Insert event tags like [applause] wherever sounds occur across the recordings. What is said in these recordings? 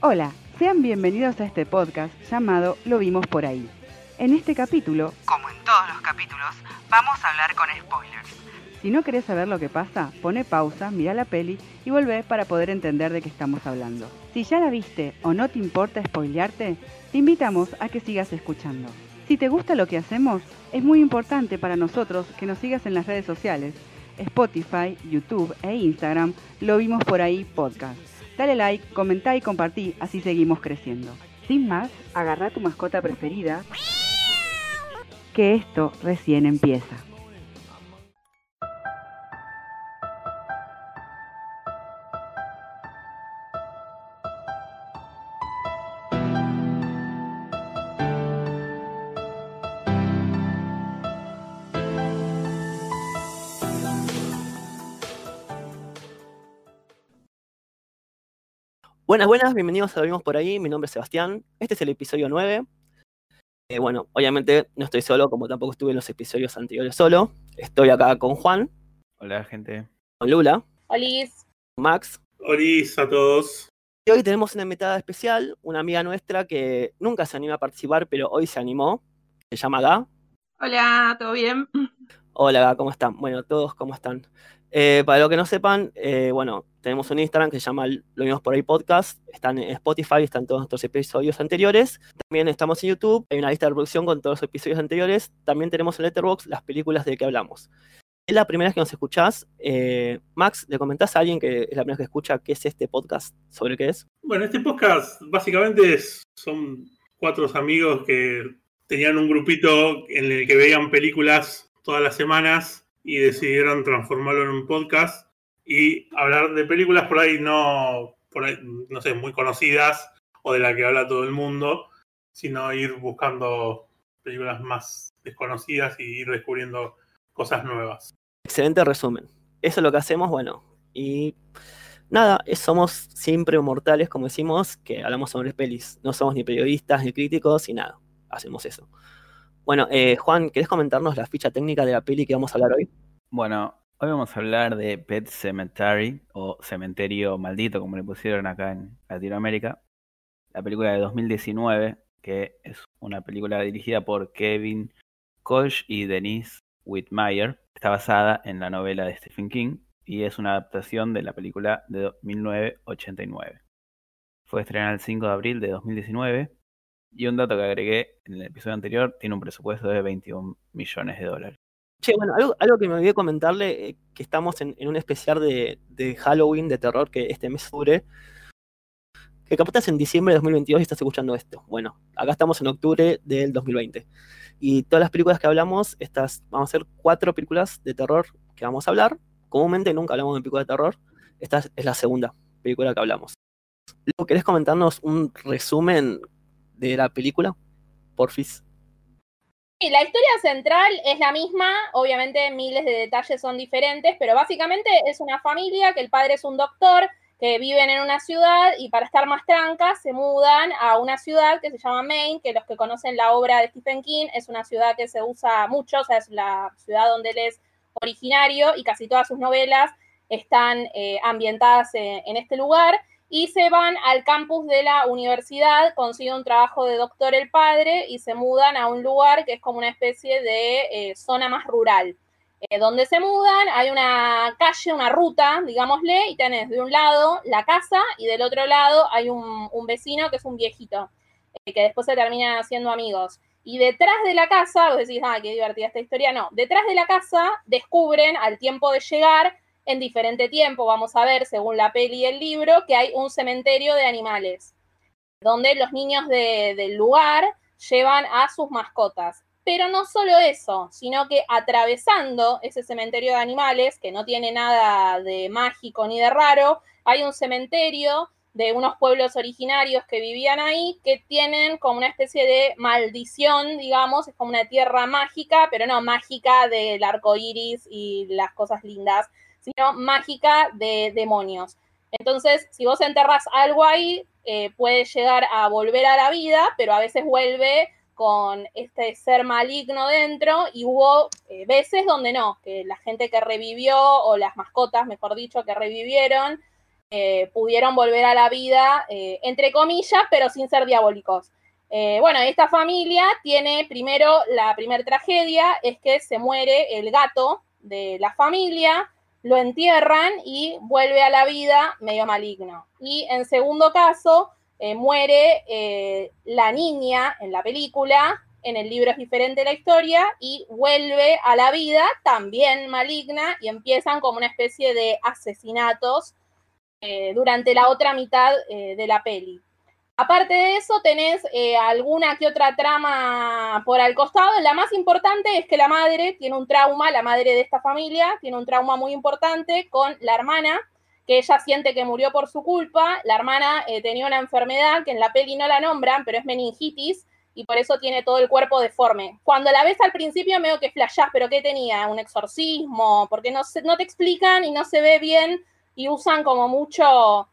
Hola, sean bienvenidos a este podcast llamado Lo vimos por ahí. En este capítulo, como en todos los capítulos, vamos a hablar con spoilers. Si no querés saber lo que pasa, pone pausa, mira la peli y vuelve para poder entender de qué estamos hablando. Si ya la viste o no te importa spoilearte, te invitamos a que sigas escuchando. Si te gusta lo que hacemos, es muy importante para nosotros que nos sigas en las redes sociales, Spotify, YouTube e Instagram, lo vimos por ahí podcast. Dale like, comenta y compartí, así seguimos creciendo. Sin más, agarra tu mascota preferida, que esto recién empieza. Buenas, buenas, bienvenidos a Lo Vimos por ahí. Mi nombre es Sebastián. Este es el episodio 9. Eh, bueno, obviamente no estoy solo, como tampoco estuve en los episodios anteriores solo. Estoy acá con Juan. Hola, gente. Con Lula. Olis. Max. Olis a todos. Y hoy tenemos una invitada especial, una amiga nuestra que nunca se anima a participar, pero hoy se animó. Se llama Gá. Hola, ¿todo bien? Hola, Gá, ¿cómo están? Bueno, todos, ¿cómo están? Eh, para los que no sepan, eh, bueno, tenemos un Instagram que se llama Lo Vimos Por Ahí Podcast. Están en Spotify, están todos nuestros episodios anteriores. También estamos en YouTube. Hay una lista de reproducción con todos los episodios anteriores. También tenemos en Letterboxd las películas de que hablamos. Es la primera vez que nos escuchás. Eh, Max, ¿le comentás a alguien que es la primera vez que escucha qué es este podcast? ¿Sobre qué es? Bueno, este podcast básicamente son cuatro amigos que tenían un grupito en el que veían películas todas las semanas y decidieron transformarlo en un podcast y hablar de películas por ahí no, por ahí, no sé, muy conocidas o de la que habla todo el mundo, sino ir buscando películas más desconocidas y ir descubriendo cosas nuevas. Excelente resumen. Eso es lo que hacemos, bueno, y nada, somos siempre mortales, como decimos, que hablamos sobre pelis. No somos ni periodistas ni críticos y nada, hacemos eso. Bueno, eh, Juan, ¿querés comentarnos la ficha técnica de la peli que vamos a hablar hoy? Bueno, Hoy vamos a hablar de Pet Cemetery o Cementerio Maldito, como le pusieron acá en Latinoamérica. La película de 2019, que es una película dirigida por Kevin Koch y Denise Whitmire. Está basada en la novela de Stephen King y es una adaptación de la película de 1989. Fue estrenada el 5 de abril de 2019 y un dato que agregué en el episodio anterior, tiene un presupuesto de 21 millones de dólares. Che, bueno, algo, que me olvidé comentarle, eh, que estamos en, un especial de, Halloween, de terror, que este mes dure, que capaz en diciembre de 2022 y estás escuchando esto. Bueno, acá estamos en octubre del 2020. Y todas las películas que hablamos, estas, vamos a hacer cuatro películas de terror que vamos a hablar. Comúnmente nunca hablamos de películas de terror. Esta es la segunda película que hablamos. Luego, ¿querés comentarnos un resumen de la película? Porfis. Sí, la historia central es la misma, obviamente miles de detalles son diferentes, pero básicamente es una familia que el padre es un doctor, que viven en una ciudad y para estar más trancas se mudan a una ciudad que se llama Maine, que los que conocen la obra de Stephen King es una ciudad que se usa mucho, o sea, es la ciudad donde él es originario y casi todas sus novelas están eh, ambientadas en este lugar y se van al campus de la universidad, consiguen un trabajo de doctor el padre y se mudan a un lugar que es como una especie de eh, zona más rural. Eh, donde se mudan hay una calle, una ruta, digámosle, y tenés de un lado la casa y del otro lado hay un, vecino que es un viejito, eh, que después se terminan haciendo amigos. Y detrás de la casa, vos decís, ah, qué divertida esta historia, no, detrás de la casa descubren al tiempo de llegar en diferente tiempo, vamos a ver, según la peli y el libro, que hay un cementerio de animales, donde los niños del lugar llevan a sus mascotas. Pero no solo eso, sino que atravesando ese cementerio de animales, que no tiene nada de mágico ni de raro, hay un cementerio de unos pueblos originarios que vivían ahí, que tienen como una especie de maldición, digamos, es como una tierra mágica, pero no mágica del arco iris y las cosas lindas, sino mágica de demonios. Entonces, si vos enterras algo ahí, eh, puede llegar a volver a la vida, pero a veces vuelve con este ser maligno dentro y hubo eh, veces donde no, que la gente que revivió o las mascotas, mejor dicho, que revivieron, eh, pudieron volver a la vida, eh, entre comillas, pero sin ser diabólicos. Bueno, esta familia tiene primero, la primera tragedia es que se muere el gato de la familia, lo entierran y vuelve a la vida medio maligno. Y en segundo caso, muere la niña en la película, en el libro es diferente la historia, y vuelve a la vida también maligna y empiezan como una especie de asesinatos eh, durante la otra mitad eh, de la peli. Aparte de eso, tenés eh, alguna que otra trama por al costado. La más importante es que la madre tiene un trauma, la madre de esta familia tiene un trauma muy importante con la hermana, que ella siente que murió por su culpa. La hermana tenía una enfermedad que en la peli no la nombran, pero es meningitis, y por eso tiene todo el cuerpo deforme. Cuando la ves al principio, veo que flashás, pero ¿qué tenía? ¿Un exorcismo? Porque no, no te explican y no se ve bien y usan como mucho,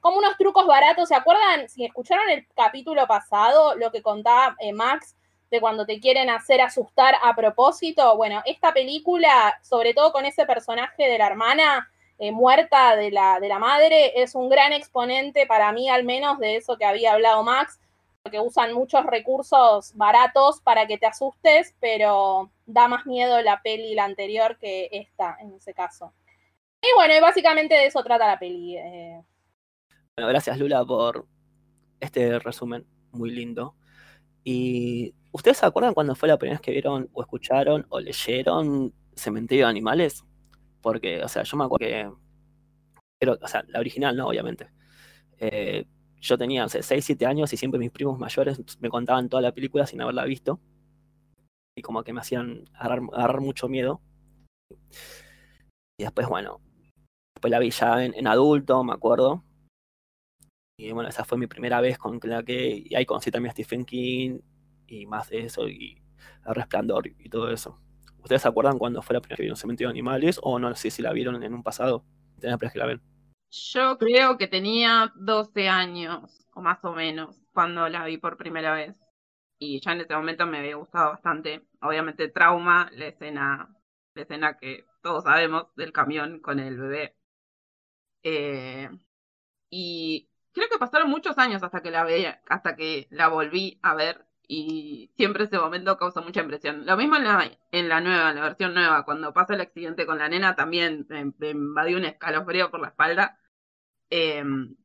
como unos trucos baratos. ¿Se acuerdan? Si escucharon el capítulo pasado, lo que contaba eh, Max de cuando te quieren hacer asustar a propósito. Bueno, esta película, sobre todo con ese personaje de la hermana eh, muerta de la, de la madre, es un gran exponente para mí al menos de eso que había hablado Max, porque usan muchos recursos baratos para que te asustes, pero da más miedo la peli la anterior que esta, en ese caso. Y bueno, básicamente de eso trata la peli. Eh. Bueno, gracias Lula por este resumen muy lindo. ¿Y ustedes se acuerdan cuando fue la primera vez que vieron o escucharon o leyeron Cementerio de Animales? Porque, o sea, yo me acuerdo que... Pero, o sea, la original no, obviamente. Eh, yo tenía, o sea, 6, 7 años y siempre mis primos mayores me contaban toda la película sin haberla visto. Y como que me hacían agarrar, agarrar mucho miedo. Y después, bueno, después la vi ya en, adulto, me acuerdo. Y bueno, esa fue mi primera vez con la que. Y ahí conocí también a Stephen King y más de eso, y El Resplandor y todo eso. ¿Ustedes se acuerdan cuando fue la primera vez que vieron Cementerio de Animales? O no sé si la vieron en un pasado. Tenía que la ven. Yo creo que tenía 12 años, o más o menos, cuando la vi por primera vez. Y ya en ese momento me había gustado bastante. Obviamente, trauma, la escena, la escena que todos sabemos del camión con el bebé. Eh, y creo que pasaron muchos años hasta que la veía, hasta que la volví a ver y siempre ese momento causa mucha impresión. Lo mismo en la, en la nueva, en la versión nueva, cuando pasa el accidente con la nena también me, invadió un escalofrío por la espalda. Em,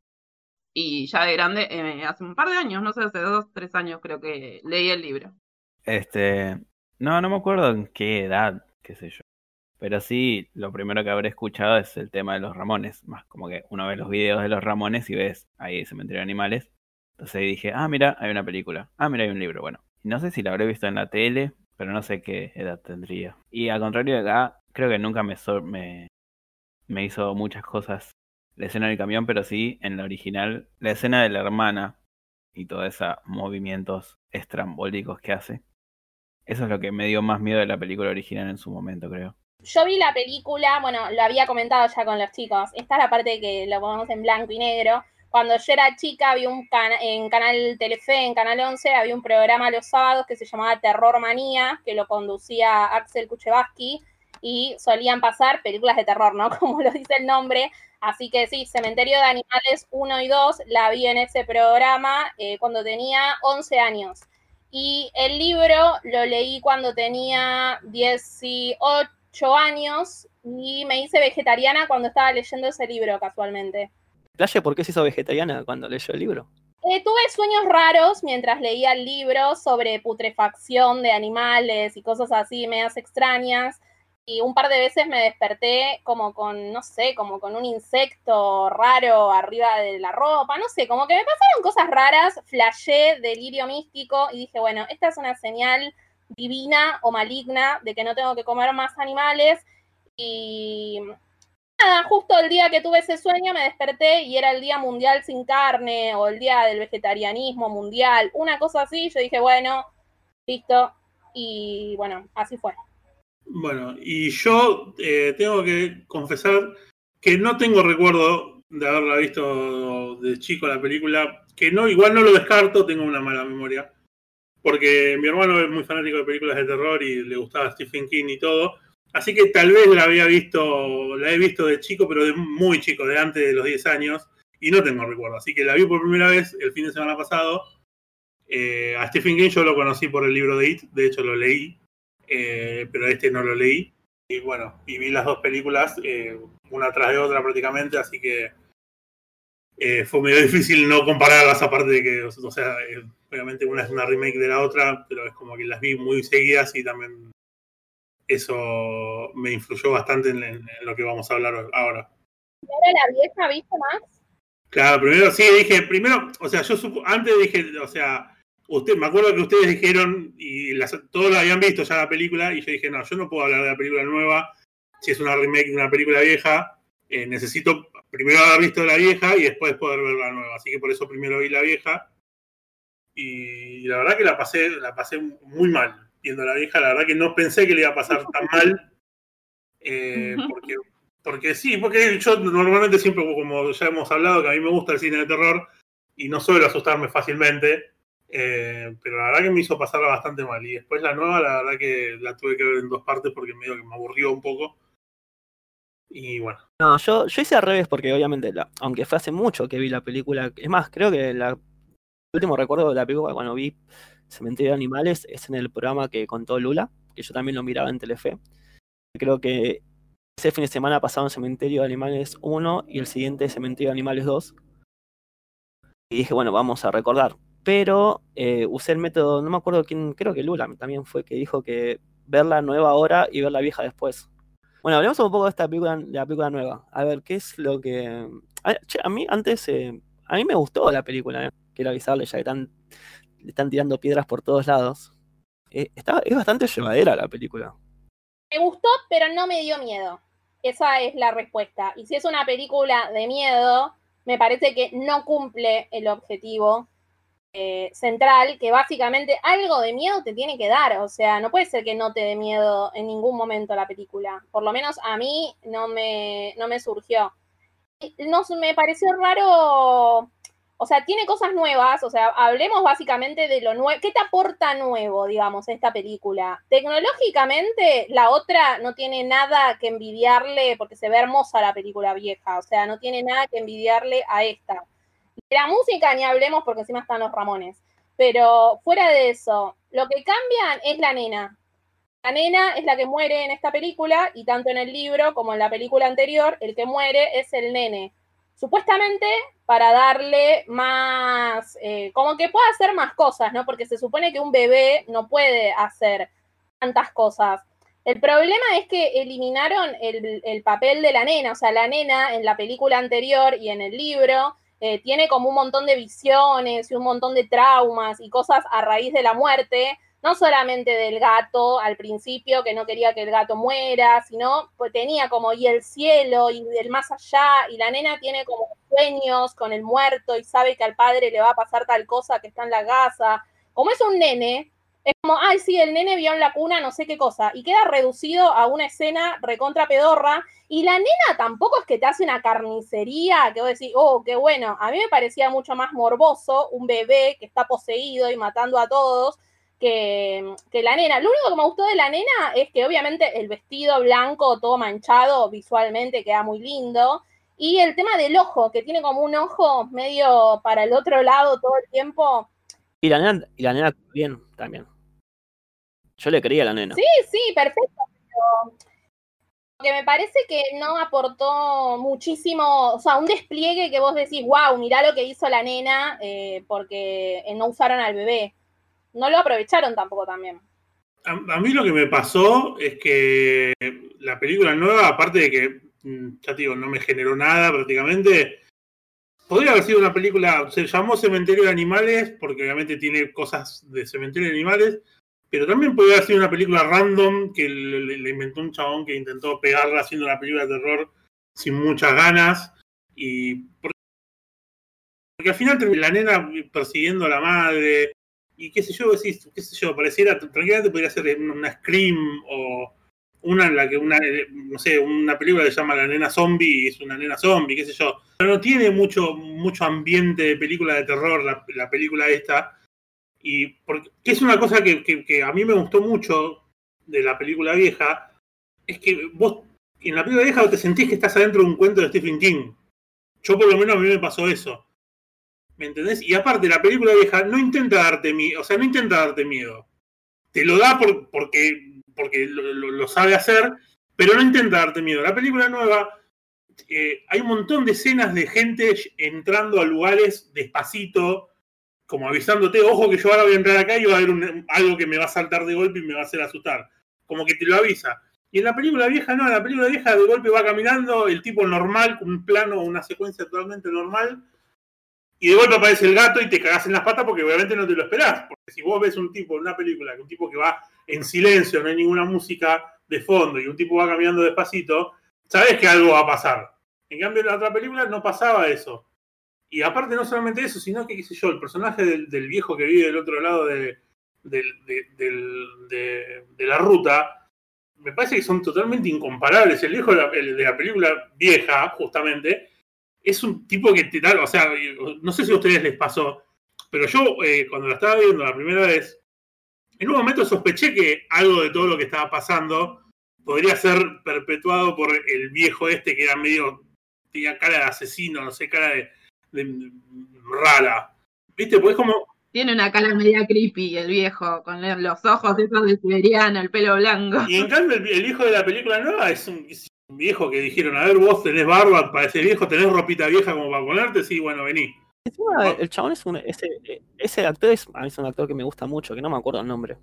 y ya de grande, eh, hace un par de años, no sé, hace dos, tres años creo que leí el libro. Este, no, no me acuerdo en qué edad, qué sé yo. Pero sí, lo primero que habré escuchado es el tema de los Ramones. Más como que uno ve los videos de los Ramones y ves ahí Cementerio de Animales. Entonces dije, ah, mira, hay una película. Ah, mira, hay un libro. Bueno, no sé si la habré visto en la tele, pero no sé qué edad tendría. Y al contrario de acá, creo que nunca me, me, me hizo muchas cosas la escena del camión, pero sí en la original, la escena de la hermana y todos esos movimientos estrambólicos que hace. Eso es lo que me dio más miedo de la película original en su momento, creo. Yo vi la película, bueno, lo había comentado ya con los chicos. Esta es la parte que lo ponemos en blanco y negro. Cuando yo era chica, había un en Canal Telefe, en Canal 11, había un programa los sábados que se llamaba Terror Manía, que lo conducía Axel Kuchevaski, y solían pasar películas de terror, ¿no? [laughs] Como lo dice el nombre. Así que sí, Cementerio de Animales 1 y 2 la vi en ese programa eh, cuando tenía 11 años. Y el libro lo leí cuando tenía 18 años y me hice vegetariana cuando estaba leyendo ese libro casualmente. ¿por qué se hizo vegetariana cuando leyó el libro? Eh, tuve sueños raros mientras leía el libro sobre putrefacción de animales y cosas así, medias extrañas. Y un par de veces me desperté como con, no sé, como con un insecto raro arriba de la ropa, no sé, como que me pasaron cosas raras, flashé delirio místico y dije, bueno, esta es una señal divina o maligna de que no tengo que comer más animales. Y nada, justo el día que tuve ese sueño me desperté y era el Día Mundial sin carne o el Día del Vegetarianismo Mundial, una cosa así. Yo dije, bueno, listo. Y bueno, así fue. Bueno, y yo eh, tengo que confesar que no tengo recuerdo de haberla visto de chico la película, que no, igual no lo descarto, tengo una mala memoria porque mi hermano es muy fanático de películas de terror y le gustaba Stephen King y todo. Así que tal vez la había visto, la he visto de chico, pero de muy chico, de antes de los 10 años, y no tengo recuerdo. Así que la vi por primera vez el fin de semana pasado. Eh, a Stephen King yo lo conocí por el libro de It, de hecho lo leí, eh, pero este no lo leí. Y bueno, y vi las dos películas, eh, una tras de otra prácticamente, así que fue medio [laughs] difícil no compararlas, aparte de que, o sea, obviamente una es una remake de la otra, pero es como que las vi muy seguidas y también eso me influyó bastante en, lo que vamos a hablar ahora. ¿Era la vieja, viste más? Claro, primero sí, dije, primero, o sea, yo antes dije, o sea, usted, me acuerdo que ustedes dijeron, y todos la habían visto ya la película, y yo dije, no, yo no puedo hablar de la película nueva, si es una remake de una película vieja, eh, necesito primero haber visto la vieja y después poder ver la nueva. Así que por eso primero vi la vieja. Y la verdad que la pasé, la pasé muy mal viendo la vieja. La verdad que no pensé que le iba a pasar tan mal. Eh, porque, porque sí, porque yo normalmente siempre, como ya hemos hablado, que a mí me gusta el cine de terror y no suelo asustarme fácilmente. Eh, pero la verdad que me hizo pasarla bastante mal. Y después la nueva, la verdad que la tuve que ver en dos partes porque medio que me aburrió un poco. Y bueno. No, yo, yo hice al revés porque obviamente, aunque fue hace mucho que vi la película, es más, creo que la, último recuerdo de la película cuando vi Cementerio de Animales es en el programa que contó Lula, que yo también lo miraba en Telefe. Creo que ese fin de semana pasaron Cementerio de Animales 1 y el siguiente Cementerio de Animales 2. Y dije, bueno, vamos a recordar pero eh, usé el método, no me acuerdo quién, creo que Lula también fue que dijo que ver la nueva ahora y ver la vieja después. Bueno, hablemos un poco de esta película, de la película nueva. A ver, ¿qué es lo que... A, mí antes, eh, a mí me gustó la película, eh. Quiero avisarle, ya que están, le están tirando piedras por todos lados. está, es bastante llevadera la película. Me gustó, pero no me dio miedo. Esa es la respuesta. Y si es una película de miedo, me parece que no cumple el objetivo eh, central que básicamente algo de miedo te tiene que dar, o sea, no puede ser que no te dé miedo en ningún momento la película, por lo menos a mí no me, no me surgió. No, me pareció raro, o sea, tiene cosas nuevas, o sea, hablemos básicamente de lo nuevo, ¿qué te aporta nuevo, digamos, esta película? Tecnológicamente, la otra no tiene nada que envidiarle, porque se ve hermosa la película vieja, o sea, no tiene nada que envidiarle a esta de la música ni hablemos porque encima están los Ramones. Pero fuera de eso, lo que cambian es la nena. La nena es la que muere en esta película y tanto en el libro como en la película anterior, el que muere es el nene. Supuestamente para darle más, eh, como que pueda hacer más cosas, ¿no? Porque se supone que un bebé no puede hacer tantas cosas. El problema es que eliminaron el, el papel de la nena, o sea, la nena en la película anterior y en el libro eh, tiene como un montón de visiones y un montón de traumas y cosas a raíz de la muerte, no solamente del gato al principio, que no quería que el gato muera, sino pues tenía como y el cielo y el más allá, y la nena tiene como sueños con el muerto y sabe que al padre le va a pasar tal cosa que está en la casa. Como es un nene, es como, ay, sí, el nene vio en la cuna no sé qué cosa, y queda reducido a una escena recontra pedorra, y la nena tampoco es que te hace una carnicería, que vos decís, oh, qué bueno, a mí me parecía mucho más morboso un bebé que está poseído y matando a todos, que, que, la nena. Lo único que me gustó de la nena es que obviamente el vestido blanco, todo manchado, visualmente queda muy lindo. Y el tema del ojo, que tiene como un ojo medio para el otro lado todo el tiempo. Y la nena, y la nena bien también. Yo le creía a la nena. Sí, sí, perfecto. Pero que me parece que no aportó muchísimo, o sea, un despliegue que vos decís, wow, mirá lo que hizo la nena, eh, porque no usaron al bebé. No lo aprovecharon tampoco también. A, mí lo que me pasó es que la película nueva, aparte de que, mm, ya te digo, no me generó nada prácticamente, podría haber sido una película, se llamó Cementerio de Animales, porque obviamente tiene cosas de Cementerio de Animales, pero también podría haber sido una película random que le, inventó un chabón que intentó pegarla haciendo una película de terror sin muchas ganas. Y porque, al final la nena persiguiendo a la madre. Y qué sé yo, qué sé yo, pareciera, tranquilamente podría ser una Scream o una en la que una, no sé, una película que se llama La nena zombie y es una nena zombie, qué sé yo. Pero no tiene mucho, mucho ambiente de película de terror la, la película esta y porque, es una cosa que, a mí me gustó mucho de la película vieja, es que vos en la película vieja te sentís que estás adentro de un cuento de Stephen King. Yo por lo menos a mí me pasó eso. ¿Me entendés? Y aparte, la película vieja no intenta darte miedo, o sea, no intenta darte miedo. Te lo da por, porque, porque lo, lo, lo, sabe hacer, pero no intenta darte miedo. La película nueva, eh, hay un montón de escenas de gente entrando a lugares despacito, como avisándote, ojo que yo ahora voy a entrar acá y va a haber un, algo que me va a saltar de golpe y me va a hacer asustar. Como que te lo avisa. Y en la película vieja no, en la película vieja de golpe va caminando el tipo normal, un plano, una secuencia totalmente normal, y de golpe aparece el gato y te cagás en las patas porque obviamente no te lo esperás. Porque si vos ves un tipo en una película, un tipo que va en silencio, no hay ninguna música de fondo y un tipo va caminando despacito, sabes que algo va a pasar. En cambio, en la otra película no pasaba eso. Y aparte, no solamente eso, sino que, qué sé yo, el personaje del, viejo que vive del otro lado de, de, la ruta, me parece que son totalmente incomparables. El viejo de la película vieja, justamente, es un tipo que te da, o sea, no sé si a ustedes les pasó, pero yo eh, cuando la estaba viendo la primera vez, en un momento sospeché que algo de todo lo que estaba pasando podría ser perpetuado por el viejo este que era medio, tenía cara de asesino, no sé, cara de, de rara. ¿Viste? Pues como... Tiene una cara media creepy el viejo, con los ojos esos de siberiano, el pelo blanco. Y en cambio el, el hijo de la película nueva es un, es un, viejo que dijeron, a ver, vos tenés barba para ese viejo, tenés ropita vieja como para ponerte, sí, bueno, vení. Encima, el chabón es un, ese, ese actor es, a mí es un actor que me gusta mucho, que no me acuerdo el nombre.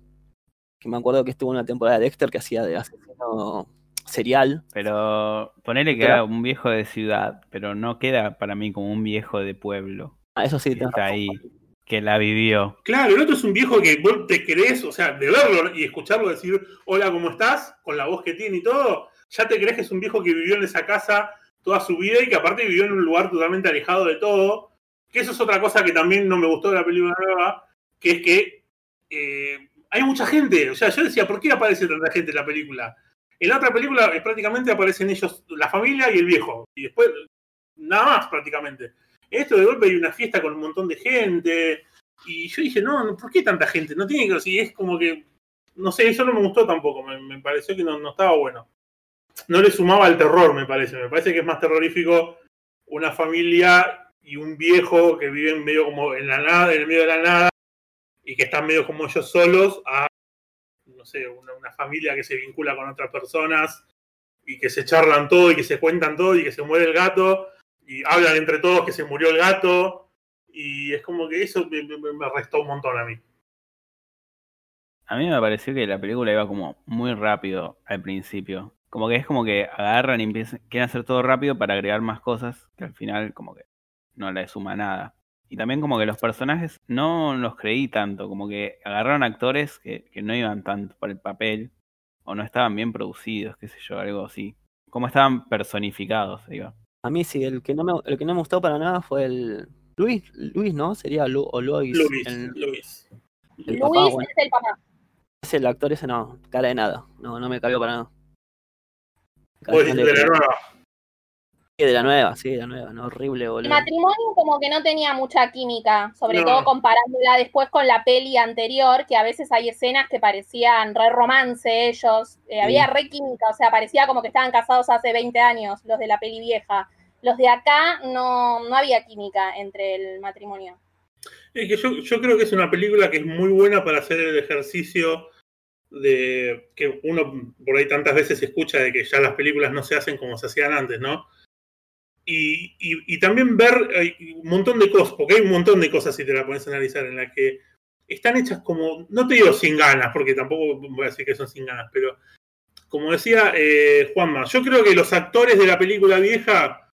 Que me acuerdo que estuvo en una temporada de Dexter que hacía de asesino serial. Pero ponele que pero, era un viejo de ciudad, pero no queda para mí como un viejo de pueblo. Ah, eso sí, que está ahí, que la vivió. Claro, el otro es un viejo que vos te crees, o sea, de verlo y escucharlo decir, hola, ¿cómo estás? Con la voz que tiene y todo, ya te crees que es un viejo que vivió en esa casa toda su vida y que aparte vivió en un lugar totalmente alejado de todo. Que eso es otra cosa que también no me gustó de la película nueva, que es que eh, hay mucha gente. O sea, yo decía, ¿por qué aparece tanta gente en la película? En la otra película eh, prácticamente aparecen ellos, la familia y el viejo. Y después, nada más prácticamente. Esto de golpe hay una fiesta con un montón de gente. Y yo dije, no, ¿por qué tanta gente? No tiene que si es como que. No sé, eso no me gustó tampoco. Me, pareció que no, estaba bueno. No le sumaba al terror, me parece. Me parece que es más terrorífico una familia y un viejo que viven medio como en la nada, en el medio de la nada, y que están medio como ellos solos, a no sé, una, familia que se vincula con otras personas y que se charlan todo y que se cuentan todo y que se muere el gato y hablan entre todos que se murió el gato y es como que eso me, me, me restó un montón a mí. A mí me pareció que la película iba como muy rápido al principio. Como que es como que agarran y empiezan, quieren hacer todo rápido para agregar más cosas que al final como que no le suma nada. Y también como que los personajes no los creí tanto, como que agarraron actores que, que, no iban tanto por el papel, o no estaban bien producidos, qué sé yo, algo así. Como estaban personificados, digo. A mí sí, el que no me, el que no me gustó para nada fue el Luis, Luis, ¿no? Sería Lu, o Luis. Luis, el, Luis. El Luis papá, bueno. es el papá. Ese, el actor ese no, cara de nada, no, no me cabió para nada. De la nueva. Sí, de la nueva, sí, de la nueva, no, horrible, boludo. El matrimonio como que no tenía mucha química, sobre no. todo comparándola después con la peli anterior, que a veces hay escenas que parecían re romance ellos, eh, sí. había re química, o sea, parecía como que estaban casados hace 20 años, los de la peli vieja. Los de acá no, no había química entre el matrimonio. Es que yo, yo creo que es una película que es muy buena para hacer el ejercicio de que uno por ahí tantas veces escucha de que ya las películas no se hacen como se hacían antes, ¿no? Y, y, también ver un montón de cosas, porque hay un montón de cosas si te la pones a analizar, en las que están hechas como, no te digo sin ganas, porque tampoco voy a decir que son sin ganas, pero como decía eh, Juanma, yo creo que los actores de la película vieja,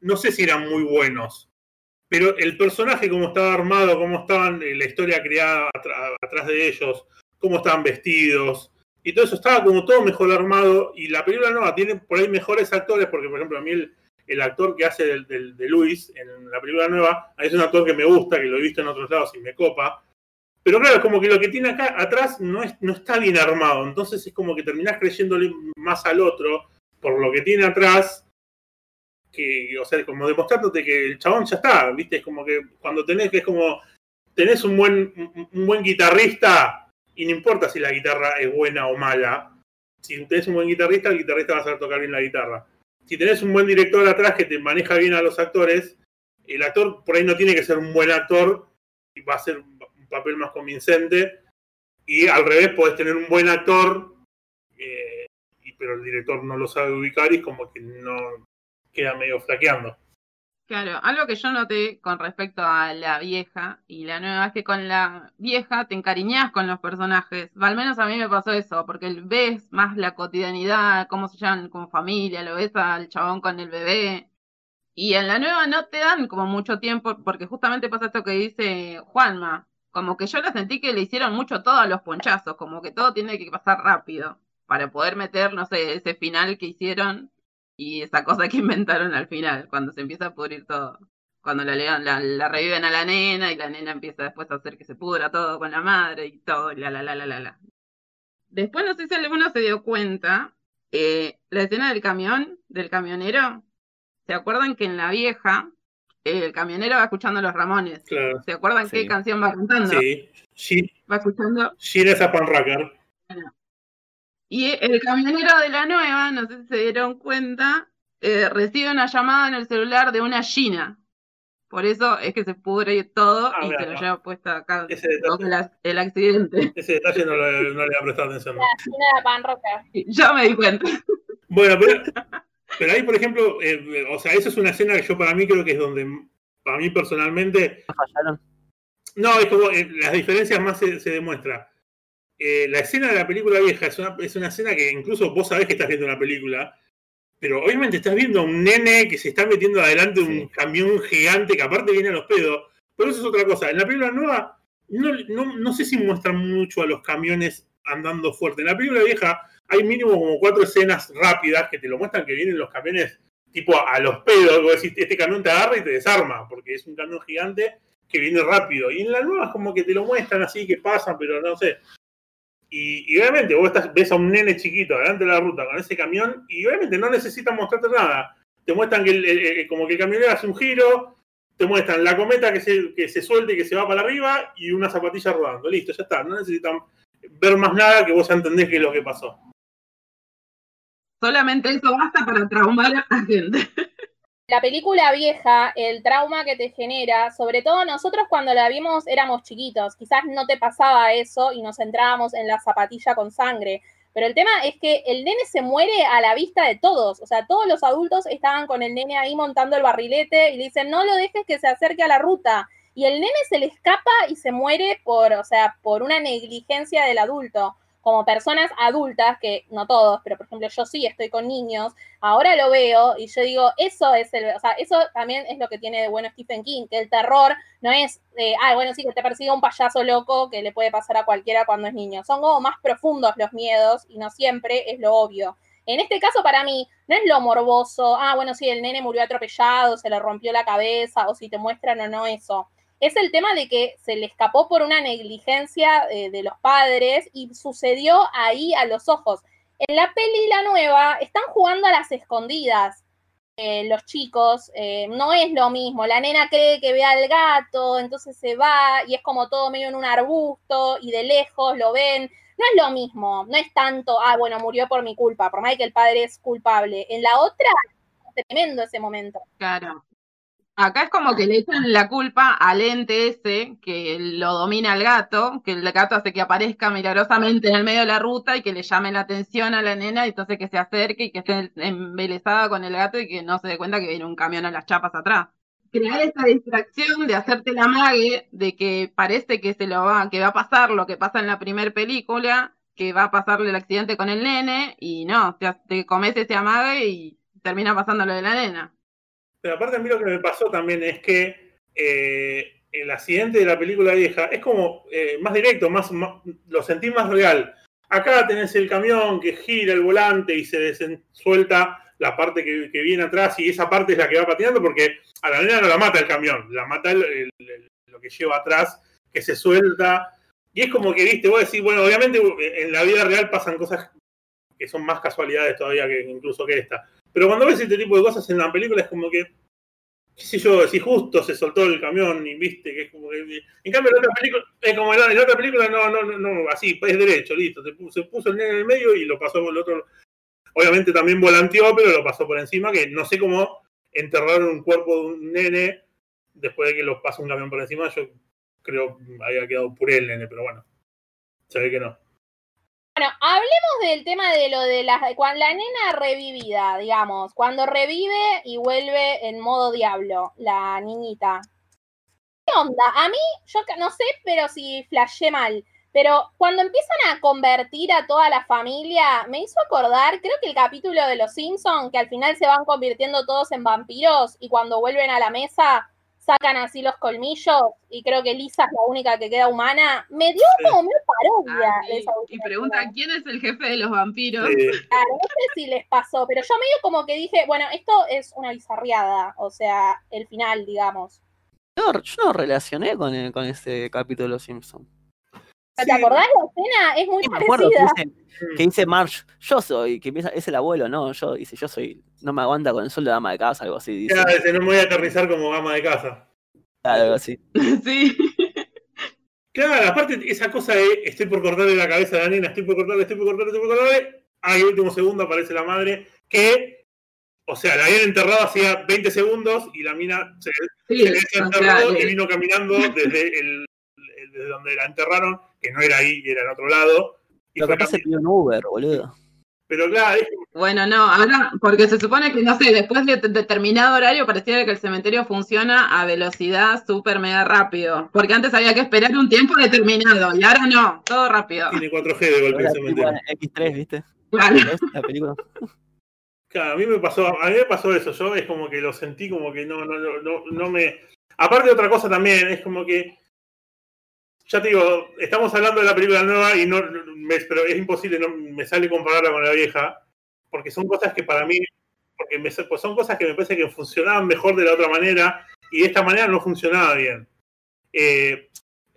no sé si eran muy buenos, pero el personaje, como estaba armado, cómo estaban, eh, la historia creada atrás de ellos, cómo estaban vestidos, y todo eso estaba como todo mejor armado, y la película nueva tiene por ahí mejores actores, porque por ejemplo a mí el el actor que hace del, de Luis en la película nueva, es un actor que me gusta, que lo he visto en otros lados y me copa. Pero claro, como que lo que tiene acá atrás no, es, no está bien armado. Entonces es como que terminás creyéndole más al otro por lo que tiene atrás. Que, o sea, como demostrándote que el chabón ya está, ¿viste? Es como que cuando tenés que es como tenés un buen, un buen guitarrista y no importa si la guitarra es buena o mala, si tenés un buen guitarrista, el guitarrista va a saber tocar bien la guitarra. Si tenés un buen director atrás que te maneja bien a los actores, el actor por ahí no tiene que ser un buen actor y va a ser un papel más convincente. Y al revés, podés tener un buen actor, eh, pero el director no lo sabe ubicar y es como que no queda medio flaqueando. Claro, algo que yo noté con respecto a la vieja y la nueva es que con la vieja te encariñás con los personajes. Al menos a mí me pasó eso, porque ves más la cotidianidad, cómo se llaman como familia, lo ves al chabón con el bebé. Y en la nueva no te dan como mucho tiempo, porque justamente pasa esto que dice Juanma. Como que yo la sentí que le hicieron mucho todo a los ponchazos, como que todo tiene que pasar rápido para poder meter, no sé, ese final que hicieron y esa cosa que inventaron al final, cuando se empieza a pudrir todo. Cuando la, la, la, reviven a la nena y la nena empieza después a hacer que se pudra todo con la madre y todo, la la la la la la. Después no sé si alguno se dio cuenta, eh, la escena del camión, del camionero, ¿se acuerdan que en la vieja el camionero va escuchando a los Ramones? ¿Se acuerdan qué canción va cantando? Sí, sí. Va escuchando. Sí, esa Pan Racker. Y el camionero de la nueva, no sé si se dieron cuenta, eh, recibe una llamada en el celular de una china. Por eso es que se pudre todo ah, y se lo lleva puesta acá ese detalle, el accidente. Ese detalle no, le, no le ha prestado atención. La china de pan roca. Yo me di cuenta. Bueno, pero, ahí, por ejemplo, eh, o sea, esa es una escena que yo para mí creo que es donde, para mí personalmente... ¿Fallaron? No, es como, eh, las diferencias más se, se demuestra eh, la escena de la película vieja es una, es una escena que incluso vos sabés que estás viendo una película, pero obviamente estás viendo a un nene que se está metiendo adelante un camión gigante que aparte viene a los pedos. Pero eso es otra cosa. En la película nueva, no, no, no sé si muestran mucho a los camiones andando fuerte. En la película vieja hay mínimo como cuatro escenas rápidas que te lo muestran que vienen los camiones tipo a, los pedos. Vos decís, este camión te agarra y te desarma, porque es un camión gigante que viene rápido. Y en la nueva es como que te lo muestran así, que pasan, pero no sé. Y, obviamente vos ves a un nene chiquito delante de la ruta con ese camión y obviamente no necesitan mostrarte nada. Te muestran que como que el camionero hace un giro, te muestran la cometa que se, que se suelta y que se va para arriba y una zapatilla rodando. Listo, ya está. No necesitan ver más nada que vos entendés qué es lo que pasó. Solamente eso basta para traumar a la gente. La película vieja, el trauma que te genera, sobre todo nosotros cuando la vimos éramos chiquitos, quizás no te pasaba eso y nos entrábamos en la zapatilla con sangre, pero el tema es que el nene se muere a la vista de todos, o sea, todos los adultos estaban con el nene ahí montando el barrilete y le dicen, no lo dejes que se acerque a la ruta, y el nene se le escapa y se muere por, o sea, por una negligencia del adulto como personas adultas, que no todos, pero por ejemplo yo sí estoy con niños, ahora lo veo y yo digo, eso es el, o sea, eso también es lo que tiene de bueno Stephen King, que el terror no es, eh, ah, bueno, sí, que te persiga un payaso loco que le puede pasar a cualquiera cuando es niño, son como más profundos los miedos y no siempre es lo obvio. En este caso, para mí, no es lo morboso, ah, bueno, sí, el nene murió atropellado, se le rompió la cabeza, o si te muestran o no eso es el tema de que se le escapó por una negligencia eh, de los padres y sucedió ahí a los ojos. En la peli La Nueva están jugando a las escondidas eh, los chicos, eh, no es lo mismo, la nena cree que ve al gato, entonces se va y es como todo medio en un arbusto y de lejos lo ven. No es lo mismo, no es tanto, ah, bueno, murió por mi culpa, por más que el padre es culpable. En la otra, tremendo ese momento. Claro, Acá es como que le echan la culpa al ente ese que lo domina el gato, que el gato hace que aparezca milagrosamente en el medio de la ruta y que le llame la atención a la nena y entonces que se acerque y que esté embelesada con el gato y que no se dé cuenta que viene un camión a las chapas atrás. Crear esta distracción de hacerte la mague de que parece que se lo va, que va a pasar lo que pasa en la primera película, que va a pasarle el accidente con el nene y no, te, te comes ese amague y termina pasando lo de la nena. Aparte a mí lo que me pasó también es que eh, el accidente de la película vieja es como eh, más directo, más, lo sentí más real. Acá tenés el camión que gira el volante y se suelta la parte que, viene atrás y esa parte es la que va patinando porque a la nena no la mata el camión, la mata lo que lleva atrás, que se suelta. Y es como que, viste, vos decís, bueno, obviamente en la vida real pasan cosas que son más casualidades todavía que incluso que esta. Pero cuando ves este tipo de cosas en la película es como que qué sé yo, si justo se soltó el camión y viste que es como que. En cambio, en otra película, es como en la, otra película, no, no, no, no, así, es derecho, listo. Se puso, el nene en el medio y lo pasó por el otro. Obviamente también volanteó, pero lo pasó por encima, que no sé cómo enterraron un cuerpo de un nene después de que lo pasó un camión por encima. Yo creo que había quedado puré el nene, pero bueno, se ve que no. Bueno, hablemos del tema de lo de la, cuando la nena revivida, digamos, cuando revive y vuelve en modo diablo, la niñita. ¿Qué onda? A mí, yo no sé, pero si flashé mal. Pero cuando empiezan a convertir a toda la familia, me hizo acordar, creo que el capítulo de Los Simpsons, que al final se van convirtiendo todos en vampiros y cuando vuelven a la mesa sacan así los colmillos y creo que Lisa es la única que queda humana, me dio como medio parodia. Ah, sí. y pregunta quién es el jefe de los vampiros. Sí. Claro, no sé si les pasó, pero yo medio como que dije, bueno, esto es una bizarriada, o sea, el final, digamos. No, yo no relacioné con, el- con ese capítulo de Los Simpsons. ¿Te acordás la escena? Es muy Sí, me acuerdo que parecida. dice, que dice Marge, yo soy, que empieza, es el abuelo, no, yo, dice, yo soy, no me aguanta con el sueldo de dama de casa, algo así, dice. Ya, ese no me voy a aterrizar como gama de casa. Algo así. [laughs] Sí. Claro, aparte esa cosa de estoy por cortarle la cabeza a la nena, estoy por cortarle, estoy por cortarle, estoy por cortarle. Ah, y último segundo aparece la madre que, o sea, la habían enterrado hacía 20 segundos y la mina se, Sí, se había o sea, enterrado y vino caminando desde, el- desde donde la enterraron, que no era ahí, era en otro lado. Y Lo fue capaz se caminando. pidió un Uber, boludo. Pero claro, es Bueno, no, ahora, porque se supone que, no sé, después de determinado horario pareciera que el cementerio funciona a velocidad súper mega rápido. Porque antes había que esperar un tiempo determinado y ahora no, todo rápido. tiene 4G de golpe el cementerio. X3, ¿viste? Claro. ¿Ves la película? [laughs] Claro, a mí me pasó, a mí me pasó eso, yo es como que lo sentí como que no, no, no, no, no me. Aparte de otra cosa también, es como que. Ya te digo, estamos hablando de la película nueva y no me- pero es imposible, no me sale compararla con la vieja, porque son cosas que para mí, porque me- pues son cosas que me parece que funcionaban mejor de la otra manera, y de esta manera no funcionaba bien. Eh,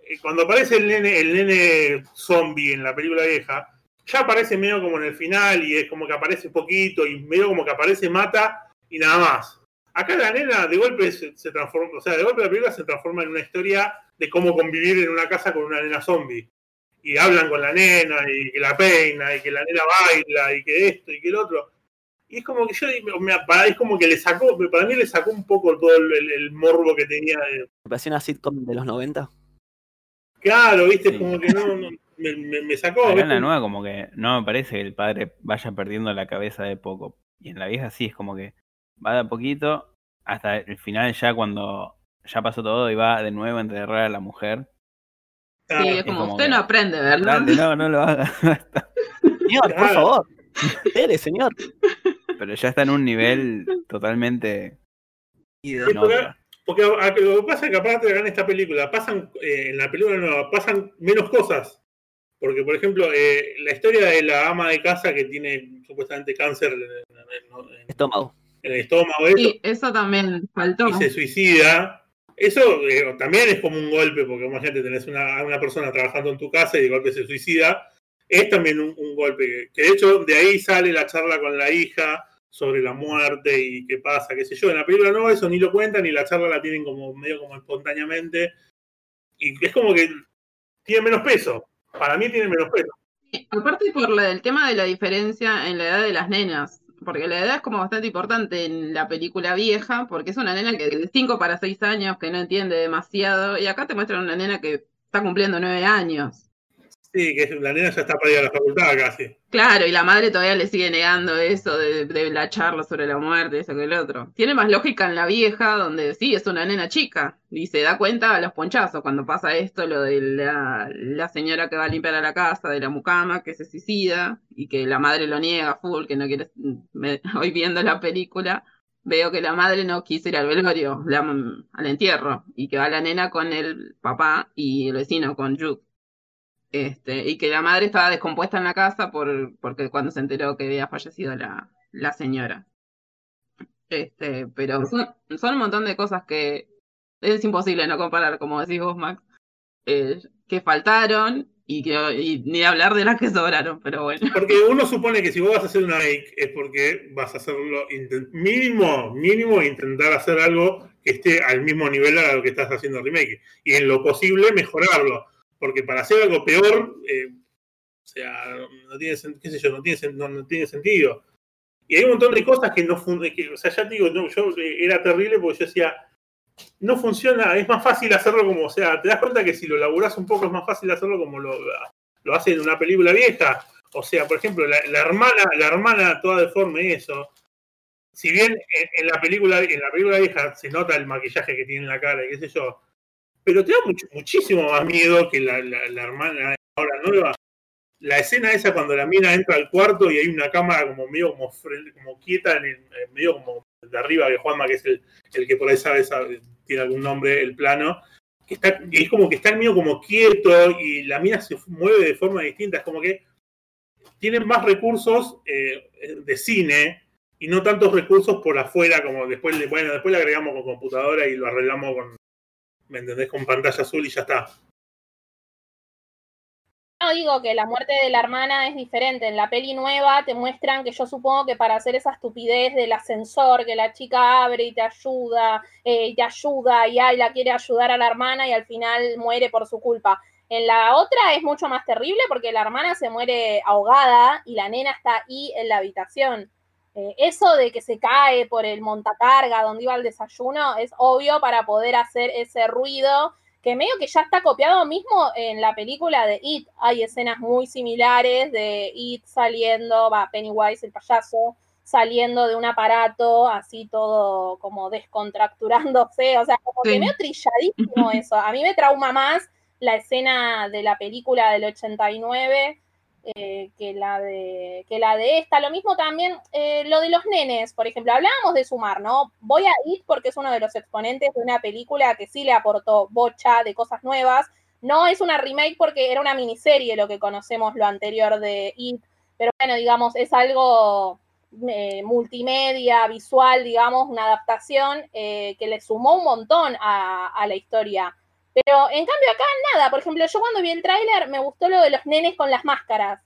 eh, cuando aparece el nene, el nene zombie en la película vieja, ya aparece medio como en el final y es como que aparece poquito y medio como que aparece, mata y nada más. Acá la nena de golpe se, se transforma, o sea, de golpe la película se transforma en una historia de cómo convivir en una casa con una nena zombie. Y hablan con la nena y que la peina y que la nena baila y que esto y que el otro. Y es como que yo, me- para- es como que le sacó, para mí le sacó un poco todo el, el- el morbo que tenía. de- Me pareció una sitcom de los 90. claro, viste, Sí. como que no, no- me, me- me sacó. Acá en la nueva como que no me parece que el padre vaya perdiendo la cabeza de poco. Y en la vieja sí, es como que va de a poquito hasta el final ya cuando ya pasó todo y va de nuevo a enterrar a la mujer. Sí, es como, como usted que- no aprende, ¿verdad? No, no lo haga. [laughs] Señor, por favor. Dele, señor. Pero ya está en un nivel totalmente Sí, porque-. Porque lo que pasa es que aparte de en esta película, pasan, eh, en la película nueva, pasan menos cosas. Porque, por ejemplo, eh, la historia de la ama de casa que tiene supuestamente cáncer en, en- en- Estómago. en el estómago eso, Sí, eso también faltó. y se suicida, eso eh, también es como un golpe, porque imagínate, tenés una, a una persona trabajando en tu casa y de golpe se suicida, es también un, golpe. Que, de hecho de ahí sale la charla con la hija sobre la muerte y qué pasa, qué sé yo. En la película no, eso ni lo cuentan y la charla la tienen como medio como espontáneamente. Y es como que tiene menos peso. Para mí tiene menos peso. Aparte por la del tema de la diferencia en la edad de las nenas, porque la edad es como bastante importante en la película vieja, porque es una nena que de 5 para 6 años, que no entiende demasiado, y acá te muestran una nena que está cumpliendo 9 años. Sí, que la nena ya está para ir a la facultad casi. Claro, y la madre todavía le sigue negando eso de, la charla sobre la muerte, eso que el otro. Tiene más lógica en la vieja, donde sí, es una nena chica, y se da cuenta a los ponchazos cuando pasa esto, lo de la, señora que va a limpiar a la casa, de la mucama, que se suicida, y que la madre lo niega full, que no quiere... [laughs] hoy viendo la película, veo que la madre no quiso ir al velorio, la- al entierro, y que va la nena con el papá y el vecino, con Jude. Este, y que la madre estaba descompuesta en la casa por, porque cuando se enteró que había fallecido la, la señora. Este, pero son, un montón de cosas que es imposible no comparar, como decís vos, Max, eh, que faltaron y, que, ni hablar de las que sobraron, pero bueno. Porque uno supone que si vos vas a hacer una make es porque vas a hacerlo mínimo, mínimo intentar hacer algo que esté al mismo nivel a lo que estás haciendo remake. Y en lo posible mejorarlo. Porque para hacer algo peor, eh, o sea, no tiene, qué sé yo, no tiene, sentido. Y hay un montón de cosas que no funcionan. O sea, ya te digo, yo eh, era terrible porque yo decía, no funciona, es más fácil hacerlo como, o sea, te das cuenta que si lo laburás un poco es más fácil hacerlo como lo, lo hace en una película vieja. O sea, por ejemplo, la, hermana, la hermana toda deforme eso. Si bien en, la película, en la película vieja se nota el maquillaje que tiene en la cara y qué sé yo, pero te da muchísimo más miedo que la, la, hermana ahora nueva. La escena esa cuando la mina entra al cuarto y hay una cámara como medio como, quieta, en medio como de arriba de Juanma, que es el, el que por ahí sabe, tiene algún nombre, el plano, que está, es como que está el mío como quieto y la mina se mueve de forma distinta, es como que tienen más recursos eh, de cine y no tantos recursos por afuera como después, bueno, después le agregamos con computadora y lo arreglamos con, ¿me entendés? Con pantalla azul y ya está. No digo que la muerte de la hermana es diferente. En la peli nueva te muestran que yo supongo que para hacer esa estupidez del ascensor, que la chica abre y te ayuda, eh, y te ayuda, y ay, la quiere ayudar a la hermana y al final muere por su culpa. En la otra es mucho más terrible porque la hermana se muere ahogada y la nena está ahí en la habitación. Eh, eso de que se cae por el montacarga donde iba el desayuno es obvio para poder hacer ese ruido que medio que ya está copiado mismo en la película de It. Hay escenas muy similares de It saliendo, va, Pennywise, el payaso, saliendo de un aparato, así todo como descontracturándose, o sea, como que medio trilladísimo [laughs] eso. A mí me trauma más la escena de la película del 89 eh, que, la de, que la de esta. Lo mismo también eh, lo de los nenes, por ejemplo, hablábamos de Sumar, ¿no? Voy a ir porque es uno de los exponentes de una película que sí le aportó bocha de cosas nuevas. No es una remake porque era una miniserie lo que conocemos lo anterior de It, pero bueno, digamos, es algo eh, multimedia, visual, digamos, una adaptación que le sumó un montón a, a la historia. Pero en cambio acá nada, por ejemplo, yo cuando vi el tráiler me gustó lo de los nenes con las máscaras.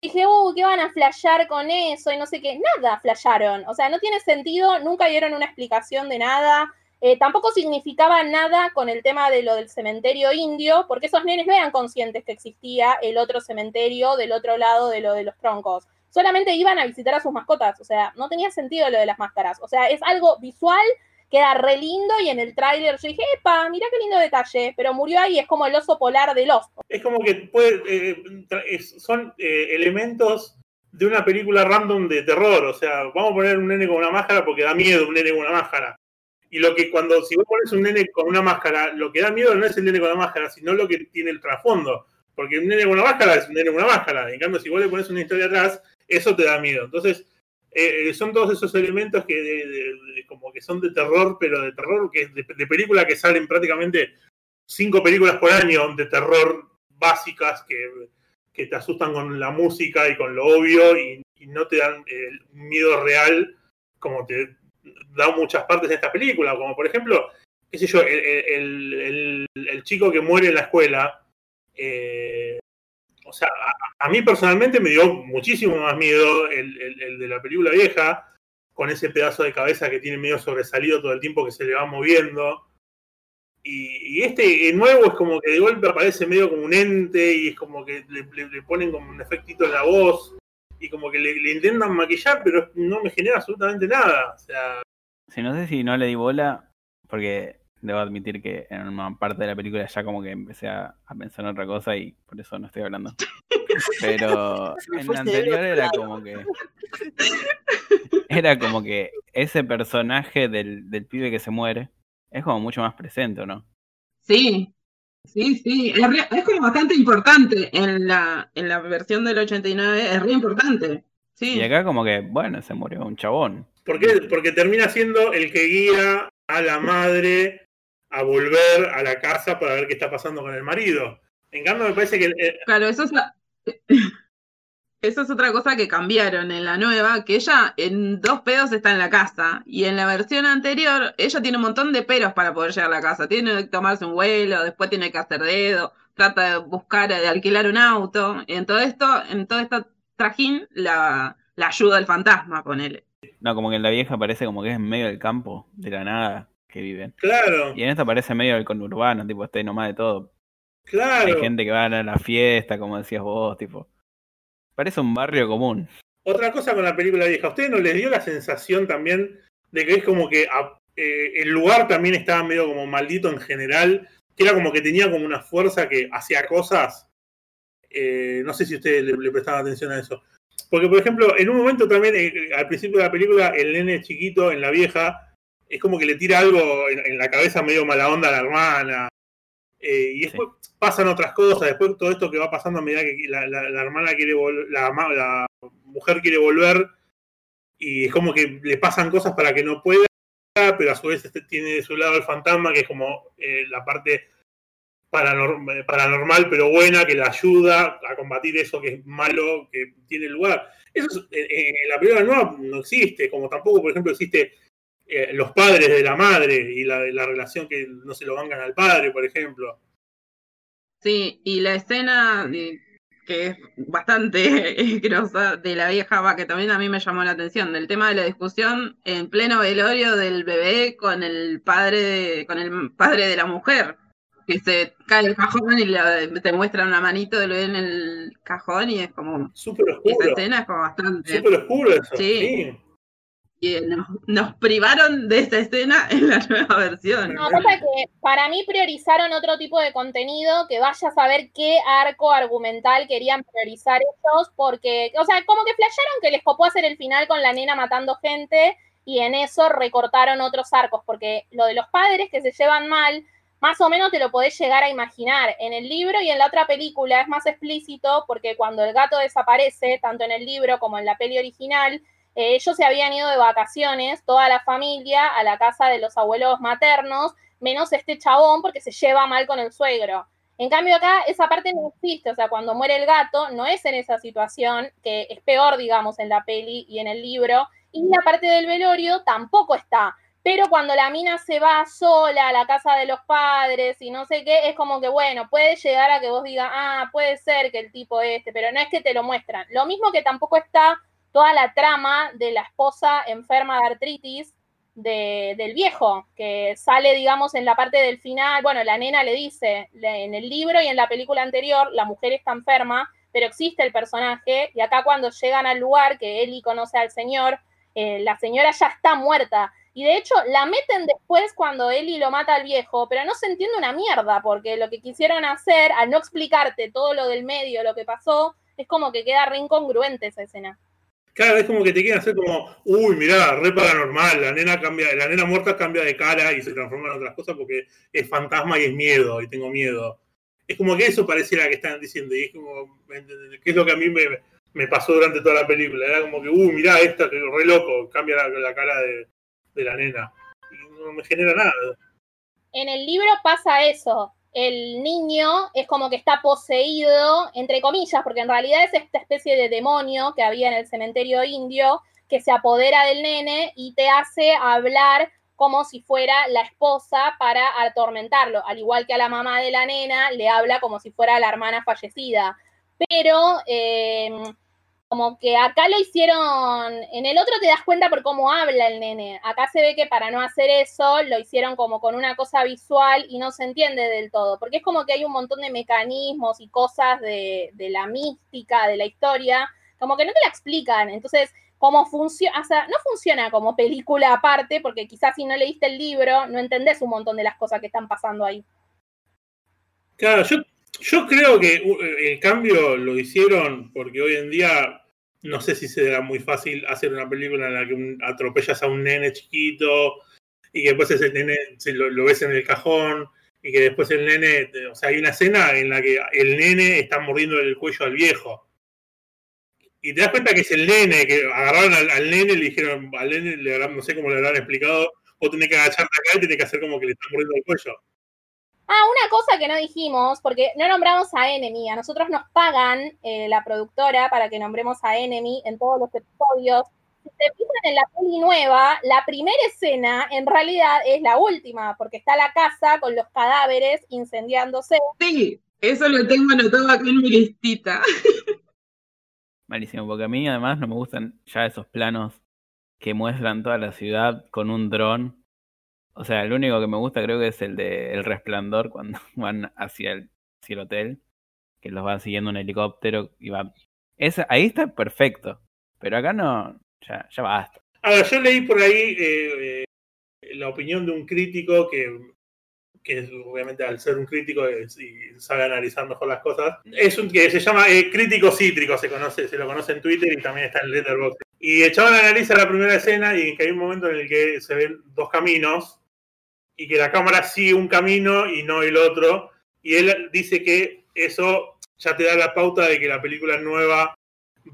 Dije, uh, ¿qué van a flashear con eso? Y no sé qué. Nada flasharon. O sea, no tiene sentido, nunca dieron una explicación de nada. Eh, tampoco significaba nada con el tema de lo del cementerio indio, porque esos nenes no eran conscientes que existía el otro cementerio del otro lado de lo de los troncos. Solamente iban a visitar a sus mascotas. O sea, no tenía sentido lo de las máscaras. O sea, es algo visual queda re lindo y en el tráiler yo dije, epa, mira qué lindo detalle, pero murió ahí, es como el oso polar del oso. Es como que puede, eh, son eh, elementos de una película random de terror, o sea, vamos a poner un nene con una máscara porque da miedo un nene con una máscara. Y lo que cuando, si vos pones un nene con una máscara, lo que da miedo no es el nene con la máscara, sino lo que tiene el trasfondo. Porque un nene con una máscara es un nene con una máscara. En cambio, si vos le pones una historia atrás, eso te da miedo. Entonces, eh, son todos esos elementos que como que son de terror, pero de terror que de, de película que salen prácticamente cinco películas por año de terror básicas que, que te asustan con la música y con lo obvio y, no te dan el miedo real como te da muchas partes de esta película, como por ejemplo, qué sé yo, el, el chico que muere en la escuela, eh, o sea, a, mí personalmente me dio muchísimo más miedo el, de la película vieja, con ese pedazo de cabeza que tiene medio sobresalido todo el tiempo que se le va moviendo. Y, este nuevo es como que de golpe aparece medio como un ente y es como que le, ponen como un efectito en la voz y como que le, intentan maquillar, pero no me genera absolutamente nada. O sea. Si no sé si no le di bola, porque debo admitir que en una parte de la película ya como que empecé a, pensar en otra cosa y por eso no estoy hablando. [laughs] Pero en la anterior era como que. Era como que ese personaje del, del pibe que se muere es como mucho más presente, ¿no? Sí, sí, sí. Es, como bastante importante en la, en la versión del 89, es re importante. Sí. Y acá como que, bueno, se murió un chabón. ¿Por qué? Porque termina siendo el que guía a la madre a volver a la casa para ver qué está pasando con el marido. En cambio, me parece que... Eh, claro, eso es, [laughs] eso es otra cosa que cambiaron en la nueva, que ella en dos pedos está en la casa. Y en la versión anterior, ella tiene un montón de peros para poder llegar a la casa. Tiene que tomarse un vuelo, después tiene que hacer dedo, trata de buscar, de alquilar un auto. Y en todo esto, en todo este trajín, la, la ayuda el fantasma, con él. No, como que en la vieja parece como que es en medio del campo, de la nada que viven. Claro, Y en esta parece medio el conurbano, tipo, ahí nomás de todo. claro. Hay gente que va a la fiesta, como decías vos, tipo. Parece un barrio común. Otra cosa con la película vieja, ¿a ustedes no les dio la sensación también de que es como que a- eh, el lugar también estaba medio como maldito en general? Que era como que tenía como una fuerza que hacía cosas. Eh, no sé si ustedes le, le prestaban atención a eso. Porque, por ejemplo, en un momento también, eh, al principio de la película, el nene chiquito en la vieja es como que le tira algo en, en la cabeza medio mala onda a la hermana. Eh, y después pasan otras cosas, después todo esto que va pasando a medida que la, la- la hermana quiere volver, la, mujer quiere volver, y es como que le pasan cosas para que no pueda, pero a su vez este tiene de su lado el fantasma, que es como eh, la parte paranorm- paranormal, pero buena, que la ayuda a combatir eso que es malo, que tiene lugar. Eso es- en, en la película nueva no existe, como tampoco, por ejemplo, existe eh, los padres de la madre y la, la relación que no se lo bancan al padre, por ejemplo. Sí, y la escena de- que es bastante [laughs] grosa de la vieja va, que también a mí me llamó la atención, del tema de la discusión en pleno velorio del bebé con el padre de, con el padre de la mujer, que se cae el cajón y la- te muestra una manito del bebé en el cajón y es como, Súper esa oscuro. escena es como bastante... Súper oscuro eso. Sí. sí. Nos, privaron de esa escena [laughs] en la nueva versión. No, pasa que para mí priorizaron otro tipo de contenido que vaya a saber qué arco argumental querían priorizar ellos, porque, o sea, como que flasharon que les copó hacer el final con la nena matando gente y en eso recortaron otros arcos, porque lo de los padres que se llevan mal, más o menos te lo podés llegar a imaginar. En el libro y en la otra película es más explícito porque cuando el gato desaparece, tanto en el libro como en la peli original, eh, ellos se habían ido de vacaciones, toda la familia, a la casa de los abuelos maternos, menos este chabón porque se lleva mal con el suegro. En cambio acá esa parte no existe, o sea, cuando muere el gato no es en esa situación, que es peor, digamos, en la peli y en el libro, y la parte del velorio tampoco está. Pero cuando la mina se va sola a la casa de los padres y no sé qué, es como que, bueno, puede llegar a que vos digas, ah, puede ser que el tipo este, pero no es que te lo muestran. Lo mismo que tampoco está toda la trama de la esposa enferma de artritis de- del viejo, que sale, digamos, en la parte del final, bueno, la nena le dice, en el libro y en la película anterior, la mujer está enferma, pero existe el personaje, y acá cuando llegan al lugar que Eli conoce al señor, eh, la señora ya está muerta, y de hecho la meten después cuando Eli lo mata al viejo, pero no se entiende una mierda, porque lo que quisieron hacer, al no explicarte todo lo del medio, lo que pasó, es como que queda re incongruente esa escena. Claro, es como que te quieren hacer como, uy, mirá, re paranormal, la nena cambia, la nena muerta cambia de cara y se transforma en otras cosas porque es fantasma y es miedo, y tengo miedo. Es como que eso pareciera que están diciendo, y es como, ¿qué es lo que a mí me, me pasó durante toda la película? Era como que, uy, mirá, esta, que re loco, cambia la, la cara de, de la nena. Y no me genera nada. En el libro pasa eso. El niño es como que está poseído, entre comillas, porque en realidad es esta especie de demonio que había en el cementerio indio que se apodera del nene y te hace hablar como si fuera la esposa para atormentarlo, al igual que a la mamá de la nena le habla como si fuera la hermana fallecida. Pero eh, como que acá lo hicieron, en el otro te das cuenta por cómo habla el nene. Acá se ve que para no hacer eso lo hicieron como con una cosa visual y no se entiende del todo, porque es como que hay un montón de mecanismos y cosas de, la mística, de la historia, como que no te la explican. Entonces, cómo funciona, o sea, no funciona como película aparte, porque quizás si no leíste el libro no entendés un montón de las cosas que están pasando ahí. Claro, yo, yo creo que uh, el cambio lo hicieron porque hoy en día no sé si será muy fácil hacer una película en la que atropellas a un nene chiquito y que después ese nene se lo, ves en el cajón y que después el nene, o sea, hay una escena en la que el nene está mordiendo el cuello al viejo. Y te das cuenta que es el nene, que agarraron al, nene y le dijeron, al nene, le no sé cómo le habrán explicado, vos tenés que agacharte acá y tenés que hacer como que le están mordiendo el cuello. Ah, una cosa que no dijimos, porque no nombramos a Enemy, a nosotros nos pagan eh, la productora para que nombremos a Enemy en todos los episodios. Si se fijan en la peli nueva, la primera escena en realidad es la última, porque está la casa con los cadáveres incendiándose. Sí, eso lo tengo anotado acá en mi listita. [laughs] Malísimo, porque a mí además no me gustan ya esos planos que muestran toda la ciudad con un dron. O sea, el único que me gusta creo que es el de El Resplandor cuando [laughs] van hacia el, hotel, que los va siguiendo un helicóptero y va... Ese, ahí está perfecto, pero acá no, ya, ya basta. Ahora, yo leí por ahí eh, eh, la opinión de un crítico que, que obviamente al ser un crítico y sabe analizar mejor las cosas, es un que se llama eh, crítico cítrico, se conoce, se lo conoce en Twitter y también está en Letterboxd. Y el chaval analiza la primera escena y que hay un momento en el que se ven dos caminos y que la cámara sigue un camino y no el otro. Y él dice que eso ya te da la pauta de que la película nueva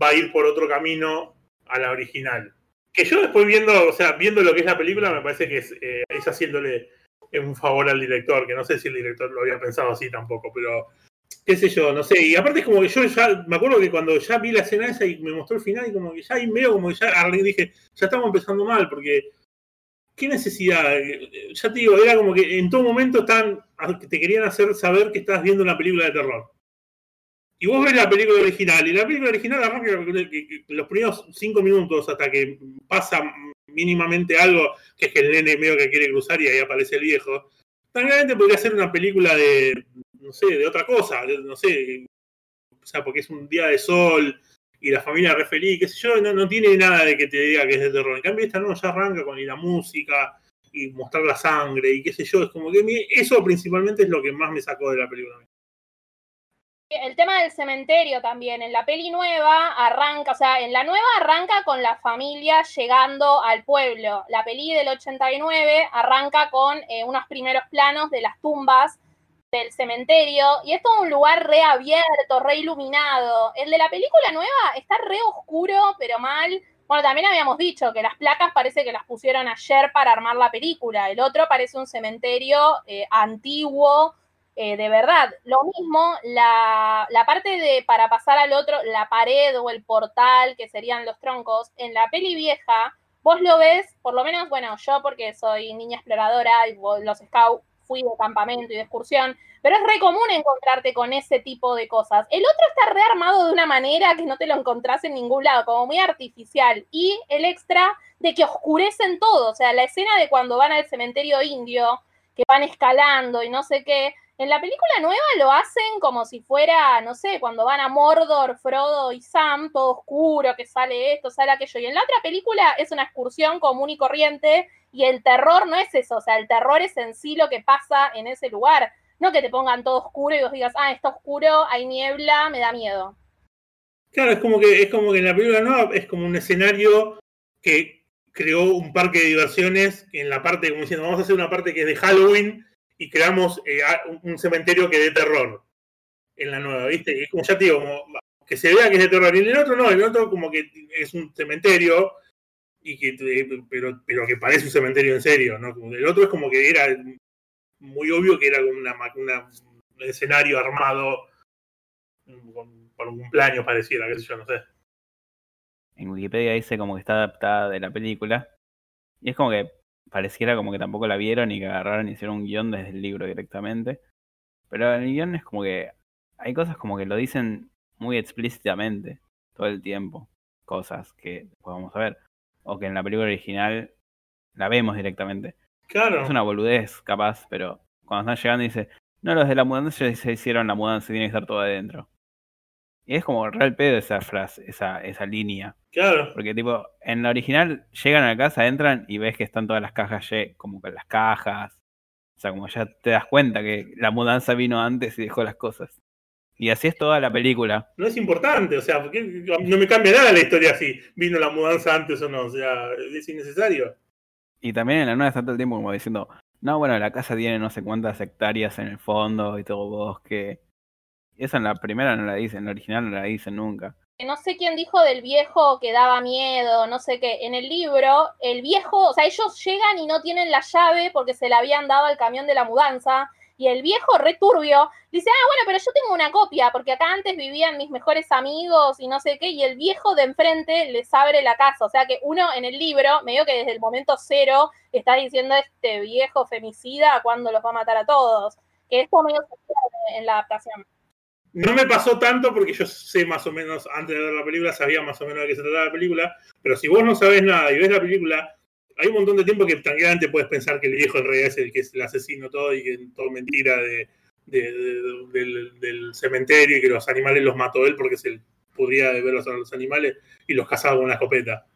va a ir por otro camino a la original. Que yo después viendo, o sea, viendo lo que es la película, me parece que es, eh, haciéndole un favor al director, que no sé si el director lo había pensado así tampoco, pero qué sé yo, no sé. Y aparte es como que yo ya, me acuerdo que cuando ya vi la escena esa y me mostró el final, y como que ya ahí medio como que ya dije, ya estamos empezando mal, porque ¿qué necesidad? Ya te digo, era como que en todo momento están, te querían hacer saber que estás viendo una película de terror. Y vos ves la película original, y la película original arranca los primeros cinco minutos hasta que pasa mínimamente algo, que es que el nene medio que quiere cruzar y ahí aparece el viejo. También podría ser una película de, no sé, de otra cosa, no sé, o sea, porque es un día de sol y la familia re feliz, qué sé yo, no, no tiene nada de que te diga que es de terror. En cambio, esta no, ya arranca con la música y mostrar la sangre y qué sé yo, es como que eso principalmente es lo que más me sacó de la película. El tema del cementerio también, en la peli nueva arranca, o sea, en la nueva arranca con la familia llegando al pueblo. La peli del 89 arranca con eh, unos primeros planos de las tumbas del cementerio y es todo un lugar reabierto, re iluminado. El de la película nueva está re oscuro, pero mal. Bueno, también habíamos dicho que las placas parece que las pusieron ayer para armar la película. El otro parece un cementerio eh, antiguo, eh, de verdad. Lo mismo, la, la, parte de para pasar al otro, la pared o el portal, que serían los troncos, en la peli vieja, vos lo ves, por lo menos, bueno, yo porque soy niña exploradora y los scouts fui de campamento y de excursión, pero es re común encontrarte con ese tipo de cosas. El otro está rearmado de una manera que no te lo encontrás en ningún lado, como muy artificial. Y el extra de que oscurecen todo, o sea, la escena de cuando van al cementerio indio, que van escalando y no sé qué. En la película nueva lo hacen como si fuera, no sé, cuando van a Mordor, Frodo y Sam, todo oscuro, que sale esto, sale aquello. Y en la otra película es una excursión común y corriente y el terror no es eso, o sea, el terror es en sí lo que pasa en ese lugar. No que te pongan todo oscuro y vos digas, ah, está oscuro, hay niebla, me da miedo. Claro, es como que, es como que en la película no, es como un escenario que creó un parque de diversiones en la parte, como diciendo, vamos a hacer una parte que es de Halloween y creamos eh, un cementerio que de terror en la nueva, ¿viste? Y es como ya te digo, como que se vea que es de terror. Y en el otro no, el otro como que es un cementerio y que pero, pero que parece un cementerio en serio, ¿no? El otro es como que era muy obvio que era una, una un escenario armado por un cumpleaños pareciera, qué sé yo, no sé. En Wikipedia dice como que está adaptada de la película. Y es como que pareciera como que tampoco la vieron y que agarraron y hicieron un guion desde el libro directamente. Pero el guion es como que hay cosas como que lo dicen muy explícitamente todo el tiempo. Cosas que después vamos a ver o que en la película original la vemos directamente. Claro. Es una boludez, capaz, pero cuando están llegando dice, no, los de la mudanza ya se hicieron la mudanza, tiene que estar todo adentro. Y es como real pedo esa frase, esa, esa línea. Claro. Porque tipo, en la original llegan a la casa, entran y ves que están todas las cajas como con las cajas. O sea, como ya te das cuenta que la mudanza vino antes y dejó las cosas. Y así es toda la película. No es importante, o sea, no me cambia nada la historia si vino la mudanza antes o no, o sea, es innecesario. Y también en la nueva está todo el tiempo como diciendo, no, bueno, la casa tiene no sé cuántas hectáreas en el fondo y todo bosque. Esa en la primera no la dicen, en la original no la dicen nunca. No sé quién dijo del viejo que daba miedo, no sé qué. En el libro, el viejo, o sea, ellos llegan y no tienen la llave porque se la habían dado al camión de la mudanza y el viejo returbio dice, ah, bueno, pero yo tengo una copia, porque acá antes vivían mis mejores amigos y no sé qué, y el viejo de enfrente les abre la casa. O sea que uno en el libro, medio que desde el momento cero, está diciendo este viejo femicida cuando los va a matar a todos. Que esto medio se en la adaptación. No me pasó tanto porque yo sé más o menos, antes de ver la película, sabía más o menos de qué se trataba la película, pero si vos no sabés nada y ves la película, hay un montón de tiempo que tranquilamente puedes pensar que el viejo en realidad es el que es el asesino todo y que todo mentira de, del, cementerio y que los animales los mató él porque se podría ver a los animales y los cazaba con una escopeta.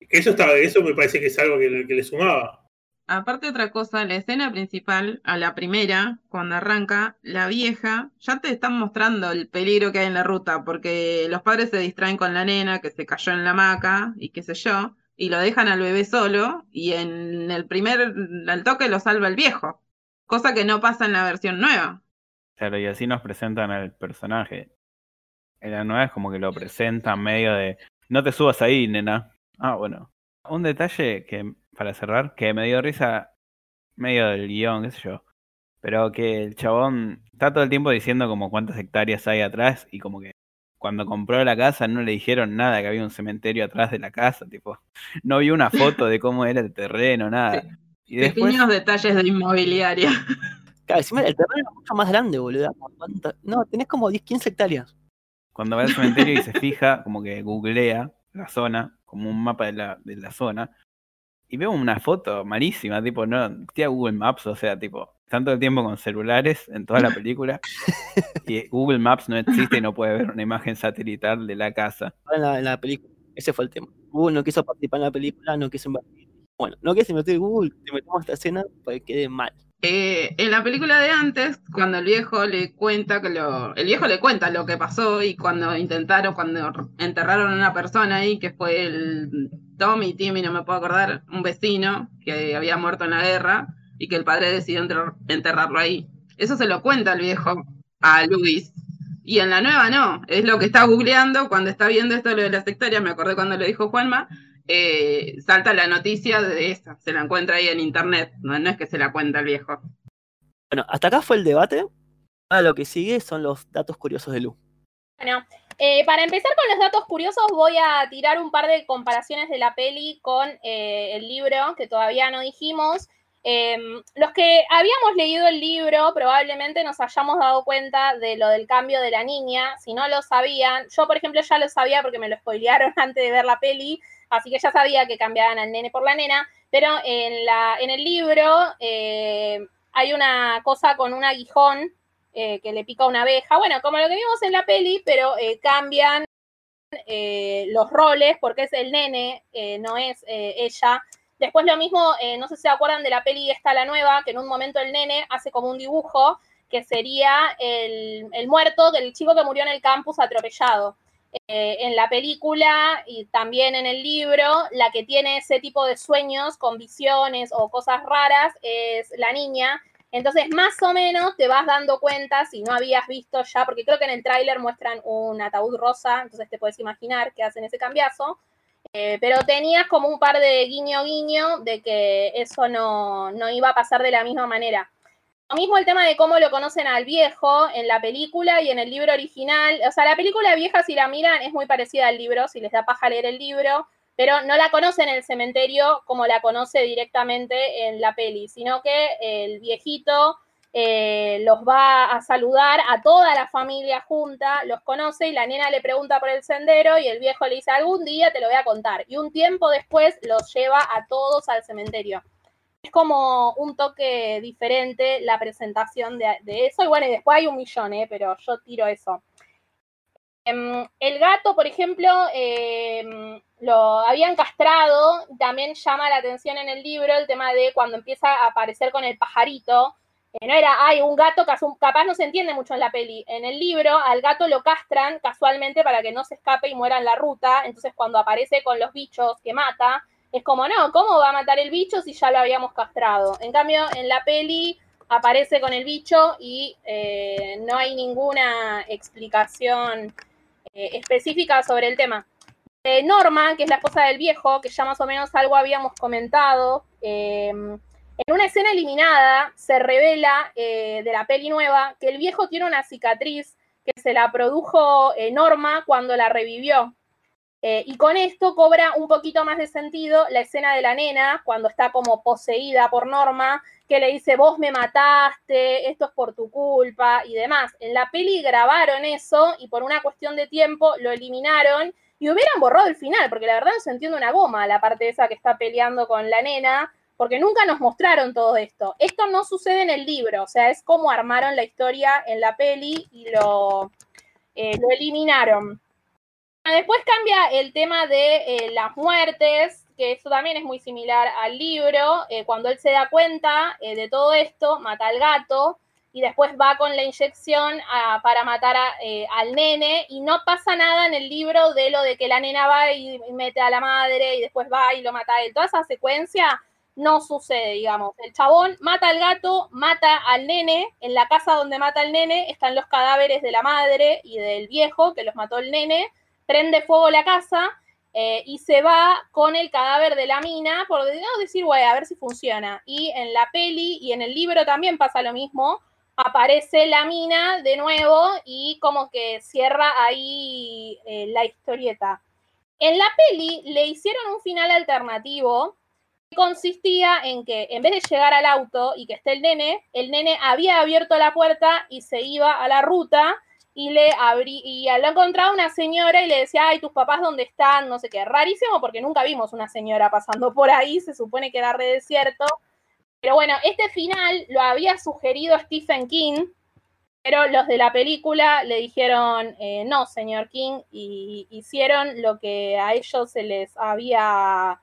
Eso, estaba, eso me parece que es algo que, que le sumaba. Aparte otra cosa, la escena principal, a la primera, cuando arranca, la vieja, ya te están mostrando el peligro que hay en la ruta, porque los padres se distraen con la nena que se cayó en la hamaca y qué sé yo, y lo dejan al bebé solo, y en el primer, al toque lo salva el viejo, cosa que no pasa en la versión nueva. Claro, y así nos presentan al personaje. En la nueva es como que lo presentan medio de, no te subas ahí, nena. Ah, bueno. Un detalle que para cerrar, que me dio risa medio del guion, qué sé yo. Pero que el chabón está todo el tiempo diciendo como cuántas hectáreas hay atrás y como que cuando compró la casa no le dijeron nada que había un cementerio atrás de la casa, tipo, no vio una foto de cómo era el terreno, nada. Y después... Pequeños detalles de inmobiliaria. Claro, encima el terreno es mucho más grande, boludo. No, tenés como 10, 15 hectáreas. Cuando va al cementerio y se fija, como que googlea la zona, como un mapa de la, de la zona, y veo una foto malísima, tipo, no, tía Google Maps, o sea, tipo, tanto el tiempo con celulares en toda la película, [laughs] y Google Maps no existe y no puede ver una imagen satelital de la casa. En la, película, ese fue el tema. Google no quiso participar en la película, no quiso invertir. Bueno, no quiso invertir Google, te metemos esta escena para que quede mal. Eh, en la película de antes, cuando el viejo le cuenta que lo. El viejo le cuenta lo que pasó y cuando intentaron, cuando enterraron a una persona ahí, que fue el Tommy, Timmy, no me puedo acordar, un vecino que había muerto en la guerra y que el padre decidió enterrarlo ahí. Eso se lo cuenta el viejo a Luis. Y en la nueva no, es lo que está googleando cuando está viendo esto lo de las hectáreas, me acordé cuando lo dijo Juanma, eh, salta la noticia de esta, se la encuentra ahí en internet, no, es que se la cuenta el viejo. Bueno, hasta acá fue el debate. Ahora lo que sigue son los datos curiosos de Lu. Bueno, eh, para empezar con los datos curiosos, voy a tirar un par de comparaciones de la peli con eh, el libro que todavía no dijimos. Em, los que habíamos leído el libro probablemente nos hayamos dado cuenta de lo del cambio de la niña. Si no lo sabían, yo por ejemplo ya lo sabía porque me lo spoilearon [laughs] antes de ver la peli, así que ya sabía que cambiaban al nene por la nena. Pero en, la, en el libro eh, hay una cosa con un aguijón eh, que le pica una abeja. Bueno, como lo que vimos en la peli, pero eh, cambian eh, los roles porque es el nene, no es ella. Después lo mismo, no sé si se acuerdan de la peli esta, la nueva, que en un momento el nene hace como un dibujo que sería el, el muerto del chico que murió en el campus atropellado. en la película y también en el libro, la que tiene ese tipo de sueños con visiones o cosas raras es la niña, entonces, más o menos te vas dando cuenta si no habías visto ya, porque creo que en el tráiler muestran un ataúd rosa, entonces te puedes imaginar que hacen ese cambiazo. Eh, pero tenías como un par de guiño guiño de que eso no, no iba a pasar de la misma manera. Lo mismo el tema de cómo lo conocen al viejo en la película y en el libro original. O sea, la película vieja, si la miran, es muy parecida al libro, si les da paja leer el libro pero no la conoce en el cementerio como la conoce directamente en la peli, sino que el viejito eh, los va a saludar a toda la familia junta, los conoce y la nena le pregunta por el sendero y el viejo le dice, algún día te lo voy a contar. Y un tiempo después los lleva a todos al cementerio. Es como un toque diferente la presentación de, eso. Y bueno, y después hay un millón, ¿eh? pero yo tiro eso. Em, el gato, por ejemplo, em, lo habían castrado, también llama la atención en el libro el tema de cuando empieza a aparecer con el pajarito, no era, hay un gato, capaz no se entiende mucho en la peli. En el libro al gato lo castran casualmente para que no se escape y muera en la ruta, entonces cuando aparece con los bichos que mata, es como, no, ¿cómo va a matar el bicho si ya lo habíamos castrado? En cambio, en la peli aparece con el bicho y eh, no hay ninguna explicación eh, específica sobre el tema. Norma, que es la esposa del viejo, que ya más o menos algo habíamos comentado, eh, en una escena eliminada se revela eh, de la peli nueva que el viejo tiene una cicatriz que se la produjo Norma cuando la revivió. y con esto cobra un poquito más de sentido la escena de la nena cuando está como poseída por Norma que le dice, vos me mataste, esto es por tu culpa y demás. En la peli grabaron eso y por una cuestión de tiempo lo eliminaron y hubieran borrado el final, porque la verdad no se entiende una goma la parte esa que está peleando con la nena, porque nunca nos mostraron todo esto. Esto no sucede en el libro, o sea, es como armaron la historia en la peli y lo, eh, eliminaron. Después cambia el tema de eh, las muertes, que eso también es muy similar al libro. Eh, cuando él se da cuenta de todo esto, mata al gato y después va con la inyección para matar al nene y no pasa nada en el libro de lo de que la nena va y, mete a la madre y después va y lo mata a él. Toda esa secuencia no sucede, digamos. El chabón mata al gato, mata al nene. En la casa donde mata al nene están los cadáveres de la madre y del viejo que los mató el nene. Prende fuego la casa eh, y se va con el cadáver de la mina por no decir, güey, a ver si funciona. Y en la peli y en el libro también pasa lo mismo. Aparece la mina de nuevo y como que cierra ahí eh, la historieta. En la peli le hicieron un final alternativo consistía en que en vez de llegar al auto y que esté el nene, el nene había abierto la puerta y se iba a la ruta y le abrí y encontraba una señora y le decía, ay, tus papás dónde están, no sé qué, rarísimo porque nunca vimos una señora pasando [laughs] por ahí, se supone que era re desierto. Pero bueno, este final lo había sugerido Stephen King, pero los de la película le dijeron, eh, no, señor King, y hicieron lo que a ellos se les había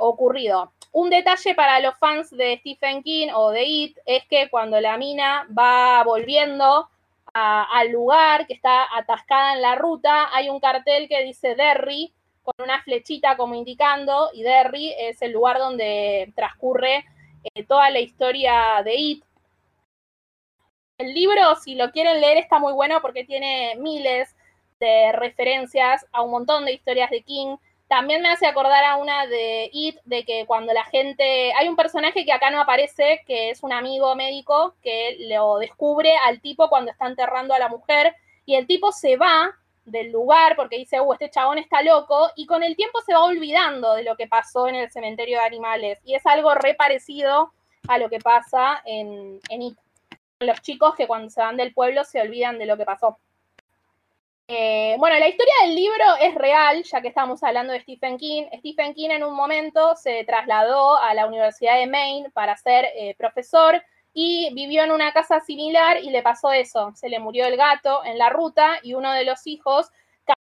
ocurrido. Un detalle para los fans de Stephen King o de It es que cuando la mina va volviendo al lugar que está atascada en la ruta, hay un cartel que dice Derry con una flechita como indicando, y Derry es el lugar donde transcurre eh, toda la historia de It. El libro, si lo quieren leer, está muy bueno porque tiene miles de referencias a un montón de historias de King también me hace acordar a una de It, de que cuando la gente. Hay un personaje que acá no aparece, que es un amigo médico, que lo descubre al tipo cuando está enterrando a la mujer, y el tipo se va del lugar porque dice, uh, este chabón está loco, y con el tiempo se va olvidando de lo que pasó en el cementerio de animales. Y es algo re parecido a lo que pasa en, en It. Los chicos que cuando se van del pueblo se olvidan de lo que pasó. Eh, bueno, la historia del libro es real, ya que estamos hablando de Stephen King. Stephen King en un momento se trasladó a la Universidad de Maine para ser eh, profesor y vivió en una casa similar y le pasó eso. Se le murió el gato en la ruta y uno de los hijos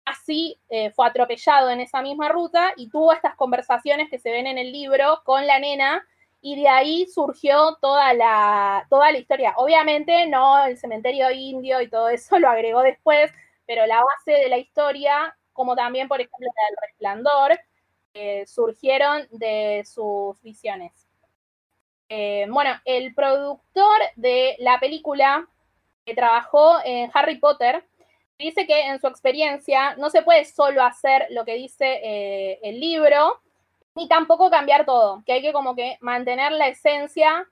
casi eh, fue atropellado en esa misma ruta y tuvo estas conversaciones que se ven en el libro con la nena y de ahí surgió toda la, toda la historia. Obviamente no el cementerio indio y todo eso [laughs] lo agregó después, pero la base de la historia, como también, por ejemplo, la del resplandor, eh, surgieron de sus visiones. Eh, bueno, el productor de la película que trabajó en Harry Potter dice que en su experiencia no se puede solo hacer lo que dice eh, el libro, ni tampoco cambiar todo, que hay que como que mantener la esencia.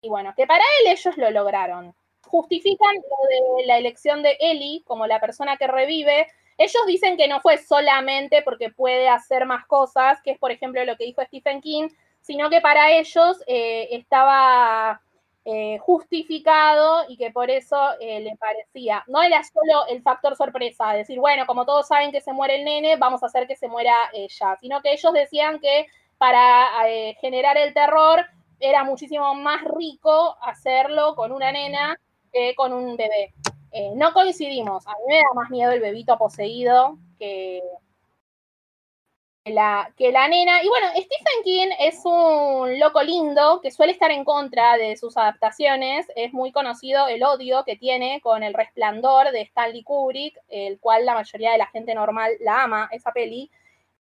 Y bueno, que para él ellos lo lograron justifican lo de la elección de Ellie como la persona que revive. Ellos dicen que no fue solamente porque puede hacer más cosas, que es por ejemplo lo que dijo Stephen King, sino que para ellos eh, estaba eh, justificado y que por eso eh, le parecía. No era solo el factor sorpresa, decir, bueno, como todos saben que se muere el nene, vamos a hacer que se muera ella, sino que ellos decían que para generar el terror era muchísimo más rico hacerlo con una nena con un bebé. Eh, no coincidimos. A mí me da más miedo el bebito poseído que la, que la nena. Y bueno, Stephen King es un loco lindo que suele estar en contra de sus adaptaciones. Es muy conocido el odio que tiene con El Resplandor de Stanley Kubrick, el cual la mayoría de la gente normal la ama, esa peli.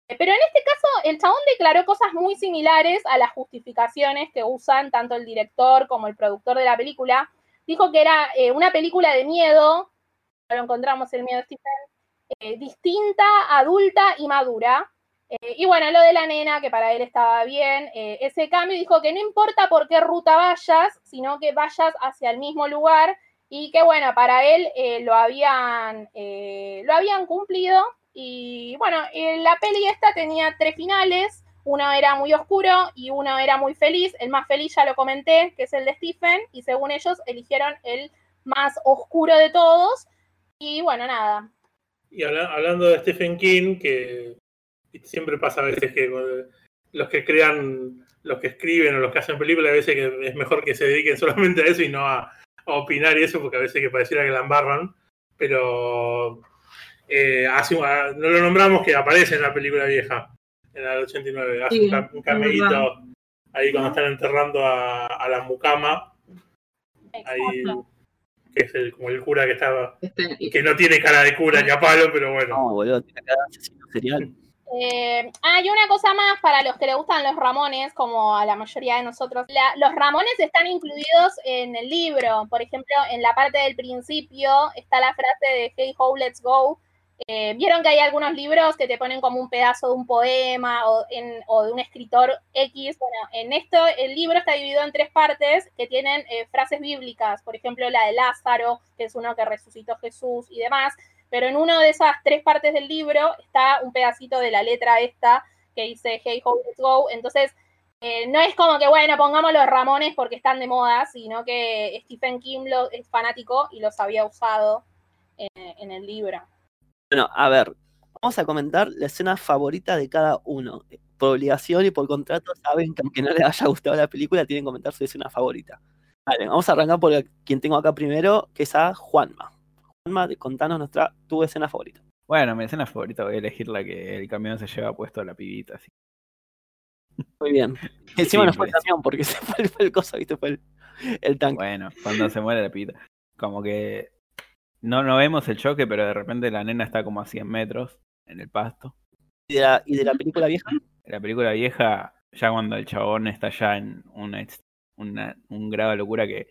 Pero en este caso, el chabón declaró cosas muy similares a las justificaciones que usan tanto el director como el productor de la película dijo que era eh, una película de miedo, lo encontramos el miedo Stephen, eh, distinta, adulta y madura. Eh, y bueno, lo de la nena, que para él estaba bien, ese cambio dijo que no importa por qué ruta vayas, sino que vayas hacia el mismo lugar y que bueno, para él lo, habían, lo habían cumplido. Y bueno, la peli esta tenía tres finales, uno era muy oscuro y uno era muy feliz. El más feliz ya lo comenté, que es el de Stephen, y según ellos eligieron el más oscuro de todos. Y bueno, nada. Y habla- hablando de Stephen King, que siempre pasa a veces que con los que crean, los que escriben o los que hacen películas, a veces que es mejor que se dediquen solamente a eso y no a, opinar y eso, porque a veces que pareciera que la embarran. Pero eh, no lo nombramos que aparece en la película vieja, en del 89. Hace Sí, un, ca- un es verdad. cameíto ahí cuando están enterrando a, a la mucama, ahí que es el, como el cura que estaba, Este, que no tiene cara de cura ni a palo, pero bueno. No, boludo, tiene cara de asesino serial. Eh, ah, y una cosa más para los que le gustan los Ramones, como a la mayoría de nosotros. La- los Ramones están incluidos en el libro. Por ejemplo, en la parte del principio está la frase de Hey Ho, let's go. Eh, Vieron que hay algunos libros que te ponen como un pedazo de un poema o, de un escritor X. Bueno, en esto el libro está dividido en tres partes que tienen eh, frases bíblicas. Por ejemplo, la de Lázaro, que es uno que resucitó Jesús y demás pero en una de esas tres partes del libro está un pedacito de la letra esta que dice Hey Ho, let's go. Entonces, eh, no es como que, bueno, pongamos los Ramones porque están de moda, sino que Stephen King lo, es fanático y los había usado en, en el libro. Bueno, a ver, vamos a comentar la escena favorita de cada uno. Por obligación y por contrato saben que aunque no les haya gustado la película, tienen que comentar su escena favorita. Vale, vamos a arrancar por quien tengo acá primero, que es a Juanma. Juanma, contanos nuestra, tu escena favorita. Bueno, mi escena favorita voy a elegir la que el camión se lleva puesto a la pibita. Así. Muy bien. [laughs] Encima no fue el camión, porque [laughs] se fue, el- fue el cosa, ¿viste? Fue el, el tanque. Bueno, cuando se muere la pibita. Como que no, no vemos el choque, pero de repente la nena está como a 100 metros en el pasto. ¿Y de, la, y de la película vieja? En la película vieja, ya cuando el chabón está ya en una, una- un grado de locura que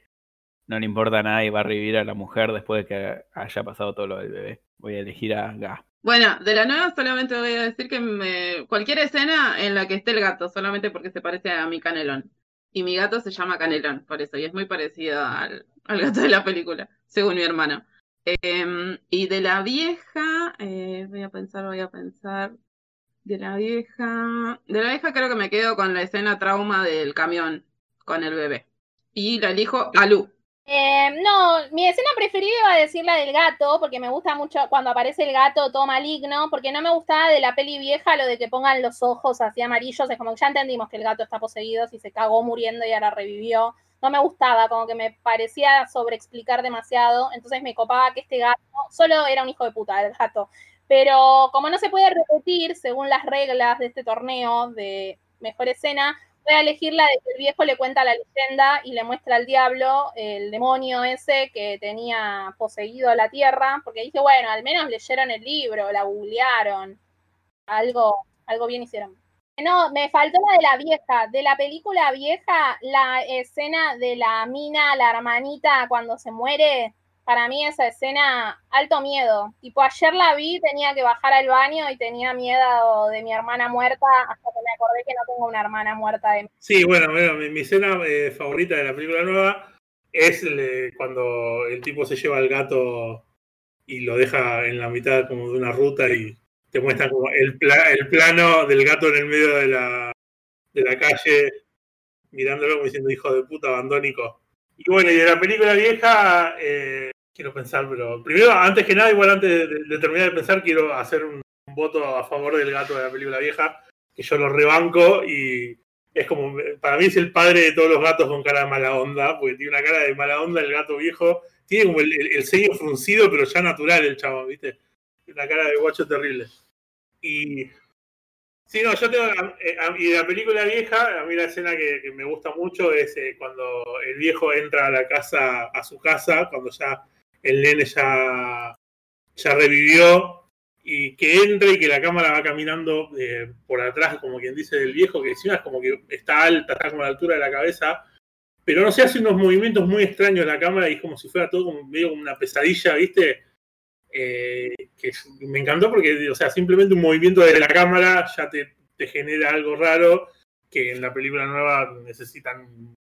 no le importa nada y va a revivir a la mujer después de que haya pasado todo lo del bebé. Voy a elegir a Ga. Bueno, de la nueva solamente voy a decir que me... cualquier escena en la que esté el gato, solamente porque se parece a mi canelón. Y mi gato se llama Canelón, por eso, y es muy parecido al, al gato de la película, según mi hermano. Em, y de la vieja, eh, voy a pensar, voy a pensar. De la vieja. De la vieja creo que me quedo con la escena trauma del camión con el bebé. Y la elijo a Lu. Eh, no, mi escena preferida iba a decir la del gato, porque me gusta mucho cuando aparece el gato todo maligno, porque no me gustaba de la peli vieja lo de que pongan los ojos así amarillos, es como que ya entendimos que el gato está poseído, si se cagó muriendo y ahora revivió. No me gustaba, como que me parecía sobreexplicar demasiado, entonces me copaba que este gato solo era un hijo de puta, el gato. Pero como no se puede repetir según las reglas de este torneo de mejor escena, voy a elegir la de que el viejo le cuenta la leyenda y le muestra al diablo el demonio ese que tenía poseído la tierra, porque dije, bueno, al menos leyeron el libro, la googlearon, algo, algo bien hicieron. No, me faltó la de la vieja, de la película vieja, la escena de la mina, la hermanita cuando se muere, para mí esa escena, alto miedo. Tipo, ayer la vi, tenía que bajar al baño y tenía miedo de mi hermana muerta, hasta que me acordé que no tengo una hermana muerta de Sí, bueno, bueno, mi, escena eh, favorita de la película nueva es eh, cuando el tipo se lleva al gato y lo deja en la mitad como de una ruta y te muestra como el, pla- el plano del gato en el medio de la, de la calle mirándolo como diciendo hijo de puta abandónico. Y bueno, y de la película vieja, eh, quiero pensar, pero primero, antes que nada, igual antes de, terminar de pensar, quiero hacer un, voto a favor del gato de la película vieja, que yo lo rebanco y es como, para mí es el padre de todos los gatos con cara de mala onda, porque tiene una cara de mala onda el gato viejo, tiene como el, el- el ceño fruncido, pero ya natural el chavo, ¿viste? Una cara de guacho terrible. Y. Sí, no, yo tengo. eh, a- y la película vieja, a mí la escena que, me gusta mucho es eh, cuando el viejo entra a la casa, a su casa, cuando ya el nene ya, ya revivió, y que entra y que la cámara va caminando eh, por atrás, como quien dice del viejo, que encima es como que está alta, está como a la altura de la cabeza, pero no sé, hace unos movimientos muy extraños la cámara y es como si fuera todo como medio como una pesadilla, ¿viste? Eh, que me encantó porque, o sea, simplemente un movimiento de la cámara ya te, te genera algo raro que en la película nueva necesitan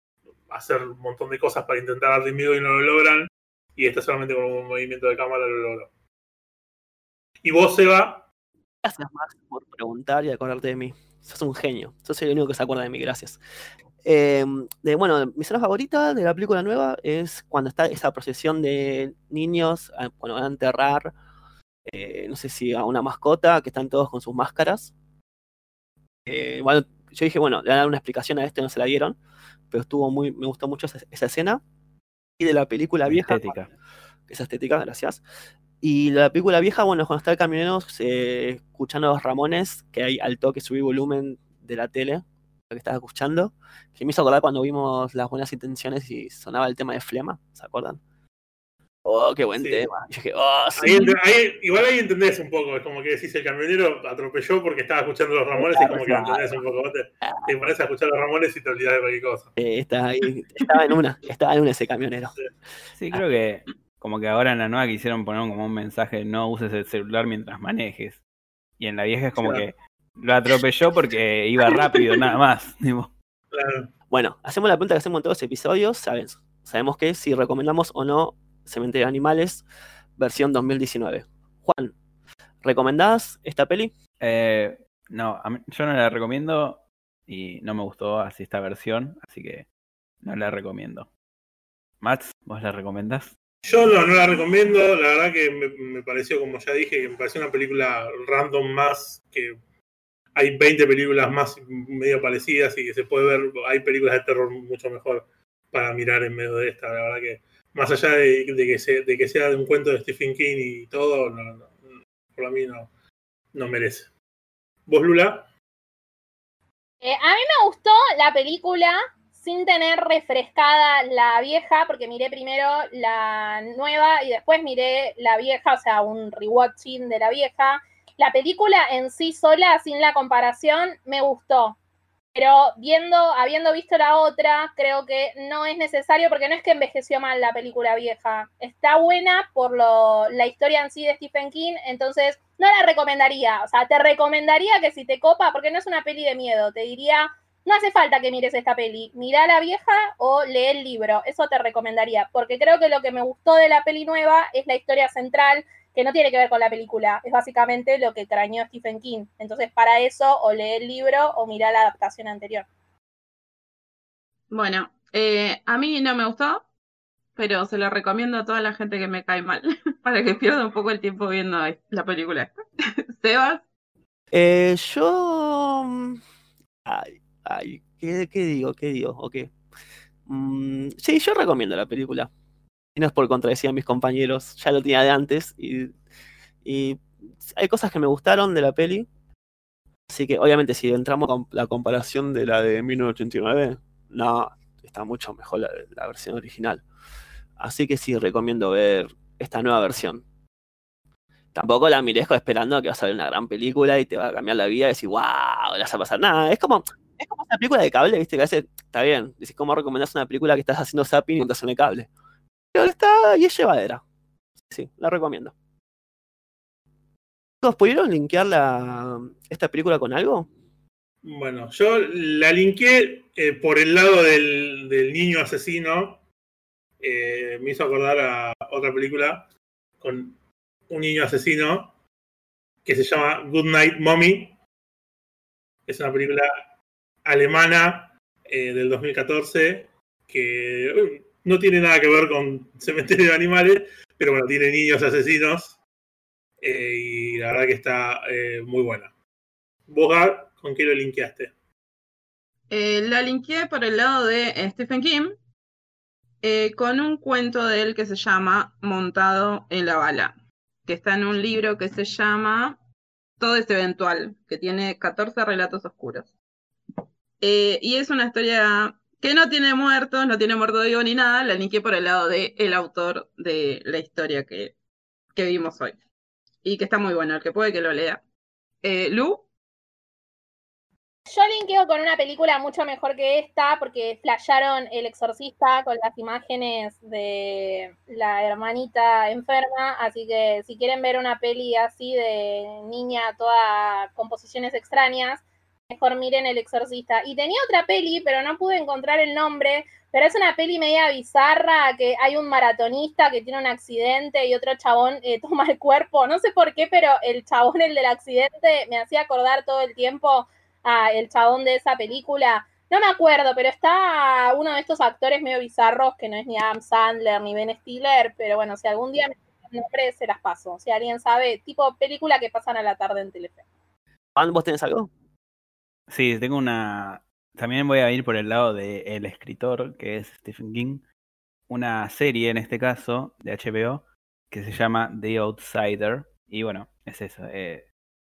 hacer un montón de cosas para intentar darle miedo y no lo logran. Y este solamente con un movimiento de cámara lo logró. Y vos, Seba, Gracias, Max, por preguntar y acordarte de mí. Sos un genio. Sos el único que se acuerda de mí, gracias. Eh, de, bueno, mi escena favorita de la película nueva es cuando está esa procesión de niños, ah, bueno, van a enterrar eh, no sé si a una mascota, que están todos con sus máscaras. Eh, bueno, yo dije, bueno, le van a dar una explicación a esto y no se la dieron, pero estuvo muy, me gustó mucho esa, esa escena. Y de la película vieja, Estética. esa estética, gracias. Y la película vieja, bueno, cuando está el camionero eh, escuchando a los Ramones, que hay al toque subí volumen de la tele, que estaba escuchando, que me hizo acordar cuando vimos las buenas intenciones y sonaba el tema de Flema, ¿se acuerdan? Oh, qué buen Sí. tema. Y yo dije, oh, sí. Ahí ent- ahí- igual ahí entendés un poco, es como que decís el camionero atropelló porque estaba escuchando los Ramones y como que Claro. entendés un poco. Vos te, te pones a escuchar los Ramones y te olvidás de cualquier cosa. Eh, está ahí, estaba en una, estaba en una ese camionero. Sí, creo que como que ahora en la nueva quisieron poner como un mensaje no uses el celular mientras manejes. Y en la vieja es como Claro. que lo atropelló porque iba rápido, nada más. [laughs] Claro. Bueno, hacemos la pregunta que hacemos en todos los episodios. Saben, sabemos que si recomendamos o no Cementerio de Animales, versión 2019. Juan, ¿recomendás esta peli? eh, no, yo no la recomiendo y no me gustó así esta versión, así que no la recomiendo. Mats, ¿vos la recomendás? Yo no, no la recomiendo, la verdad que me, me pareció, como ya dije, que me pareció una película random más, que hay 20 películas más medio parecidas y que se puede ver, hay películas de terror mucho mejor para mirar en medio de esta, la verdad que más allá de, que, se- de que sea de un cuento de Stephen King y todo, no, no, por mí no, no merece. ¿Vos, Lula? Eh, a mí me gustó la película sin tener refrescada la vieja, porque miré primero la nueva y después miré la vieja, o sea, un rewatching de la vieja. La película en sí sola, sin la comparación, me gustó. Pero viendo, habiendo visto la otra, creo que no es necesario porque no es que envejeció mal la película vieja. Está buena por lo, la historia en sí de Stephen King, entonces no la recomendaría. O sea, te recomendaría que si te copa, porque no es una peli de miedo, te diría, no hace falta que mires esta peli, mira la vieja o lee el libro, eso te recomendaría, porque creo que lo que me gustó de la peli nueva es la historia central, que no tiene que ver con la película, es básicamente lo que crañó Stephen King. Entonces, para eso, o lee el libro o mira la adaptación anterior. Bueno, eh, a mí no me gustó, pero se lo recomiendo a toda la gente que me cae mal, [laughs] para que pierda un poco el tiempo viendo la película. [laughs] Sebas, Eh, yo. mm, Ay, ay, ¿qué, qué digo? ¿Qué digo? Ok. Mm, sí, yo recomiendo la película. Y no es por contradecir a mis compañeros, ya lo tenía de antes. Y, hay cosas que me gustaron de la peli. Así que, obviamente, si entramos con la comparación de la de 1989, no, está mucho mejor la, la versión original. Así que sí, recomiendo ver esta nueva versión. Tampoco la mirezco esperando que va a salir una gran película y te va a cambiar la vida y decir, wow, le vas a pasar nada. Es como, es como una película de cable, viste, que a veces está bien. Dices, ¿cómo recomendás una película que estás haciendo zapping y estás en el cable? Pero está y es llevadera. Sí, la recomiendo. ¿Pudieron linkear la, esta película con algo? Bueno, yo la linké eh, por el lado del, niño asesino. Eh, me hizo acordar a otra película con un niño asesino que se llama Good Night Mommy. Es una película alemana eh, del 2014 que no tiene nada que ver con Cementerio de Animales, pero bueno, tiene niños asesinos eh, y la verdad que está eh, muy buena. ¿Vos, Gab, con qué lo linkeaste? eh, la linkeé por el lado de Stephen King eh, con un cuento de él que se llama Montado en la bala, que está en un libro que se llama Todo es eventual, que tiene 14 relatos oscuros. Y es una historia que no tiene muertos, no tiene muerto vivo ni nada, la linkeé por el lado del el autor de la historia que, que vimos hoy. Y que está muy bueno, el que puede que lo lea. Eh, Lu, Yo linkeo con una película mucho mejor que esta porque flasharon El Exorcista con las imágenes de la hermanita enferma, así que si quieren ver una peli así de niña toda con posiciones extrañas, mejor miren El Exorcista. Y tenía otra peli, pero no pude encontrar el nombre, pero es una peli media bizarra que hay un maratonista que tiene un accidente y otro chabón eh, [laughs] toma el cuerpo, no sé por qué, pero el chabón, el del accidente, me hacía acordar todo el tiempo a el chabón de esa película. No me acuerdo, pero está uno de estos actores medio bizarros que no es ni Adam Sandler ni Ben Stiller, pero bueno, si algún día me nombre se las paso. Si alguien sabe, tipo película que pasan a la tarde en Telefe. ¿vos tenés algo? Sí, tengo una. También voy a ir por el lado del el escritor, que es Stephen King. Una serie, en este caso, de HBO, que se llama The Outsider. Y bueno, es esa eh,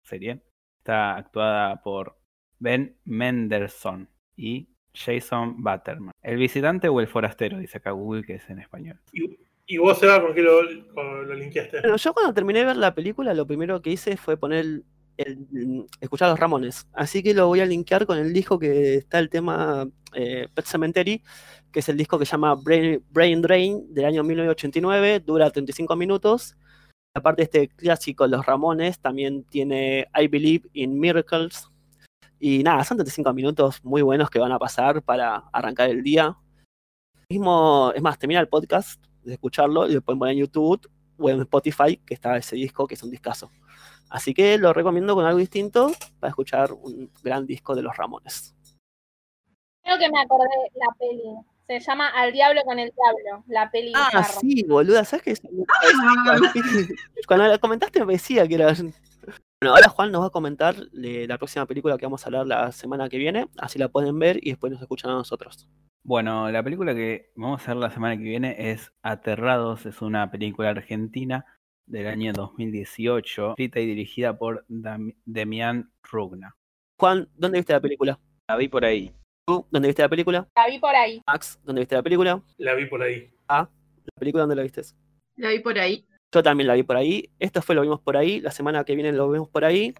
serie. Está actuada por Ben Mendelssohn y Jason Butterman. El visitante o el forastero, dice acá Google, que es en español. Y, y vos, Seba, ¿con qué lo, lo linkeaste? Bueno, yo cuando terminé de ver la película, lo primero que hice fue poner escuchar a los Ramones. Así que lo voy a linkear con el disco que está el tema eh, Pet Cemetery, que es el disco que se llama Brain, Brain Drain del año 1989, dura 35 minutos. Aparte de este clásico, Los Ramones, también tiene I Believe in Miracles. Y nada, son 35 minutos muy buenos que van a pasar para arrancar el día. Mismo, es más, termina el podcast de escucharlo y lo pueden poner en YouTube o en Spotify, que está ese disco, que es un discazo. Así que lo recomiendo con algo distinto para escuchar un gran disco de los Ramones. Creo que me acordé la peli. Se llama Al Diablo con el Diablo, la peli. Ah, sí, boluda, ¿sabes qué? [laughs] [laughs] Cuando la comentaste me decía que era... Bueno, ahora Juan nos va a comentar de la próxima película que vamos a hablar la semana que viene, así la pueden ver y después nos escuchan a nosotros. Bueno, la película que vamos a ver la semana que viene es Aterrados, es una película argentina del año 2018, escrita y dirigida por Dam- Demian Rugna. Juan, ¿dónde viste la película? La vi por ahí. ¿Tú? ¿Dónde viste la película? La vi por ahí. Max, ¿dónde viste la película? La vi por ahí. ¿La película dónde la viste? La vi por ahí. Yo también la vi por ahí. Esto fue Lo Vimos por ahí. La semana que viene lo vemos por ahí.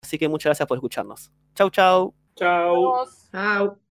Así que muchas gracias por escucharnos. Chau, chau. Chau. Chao.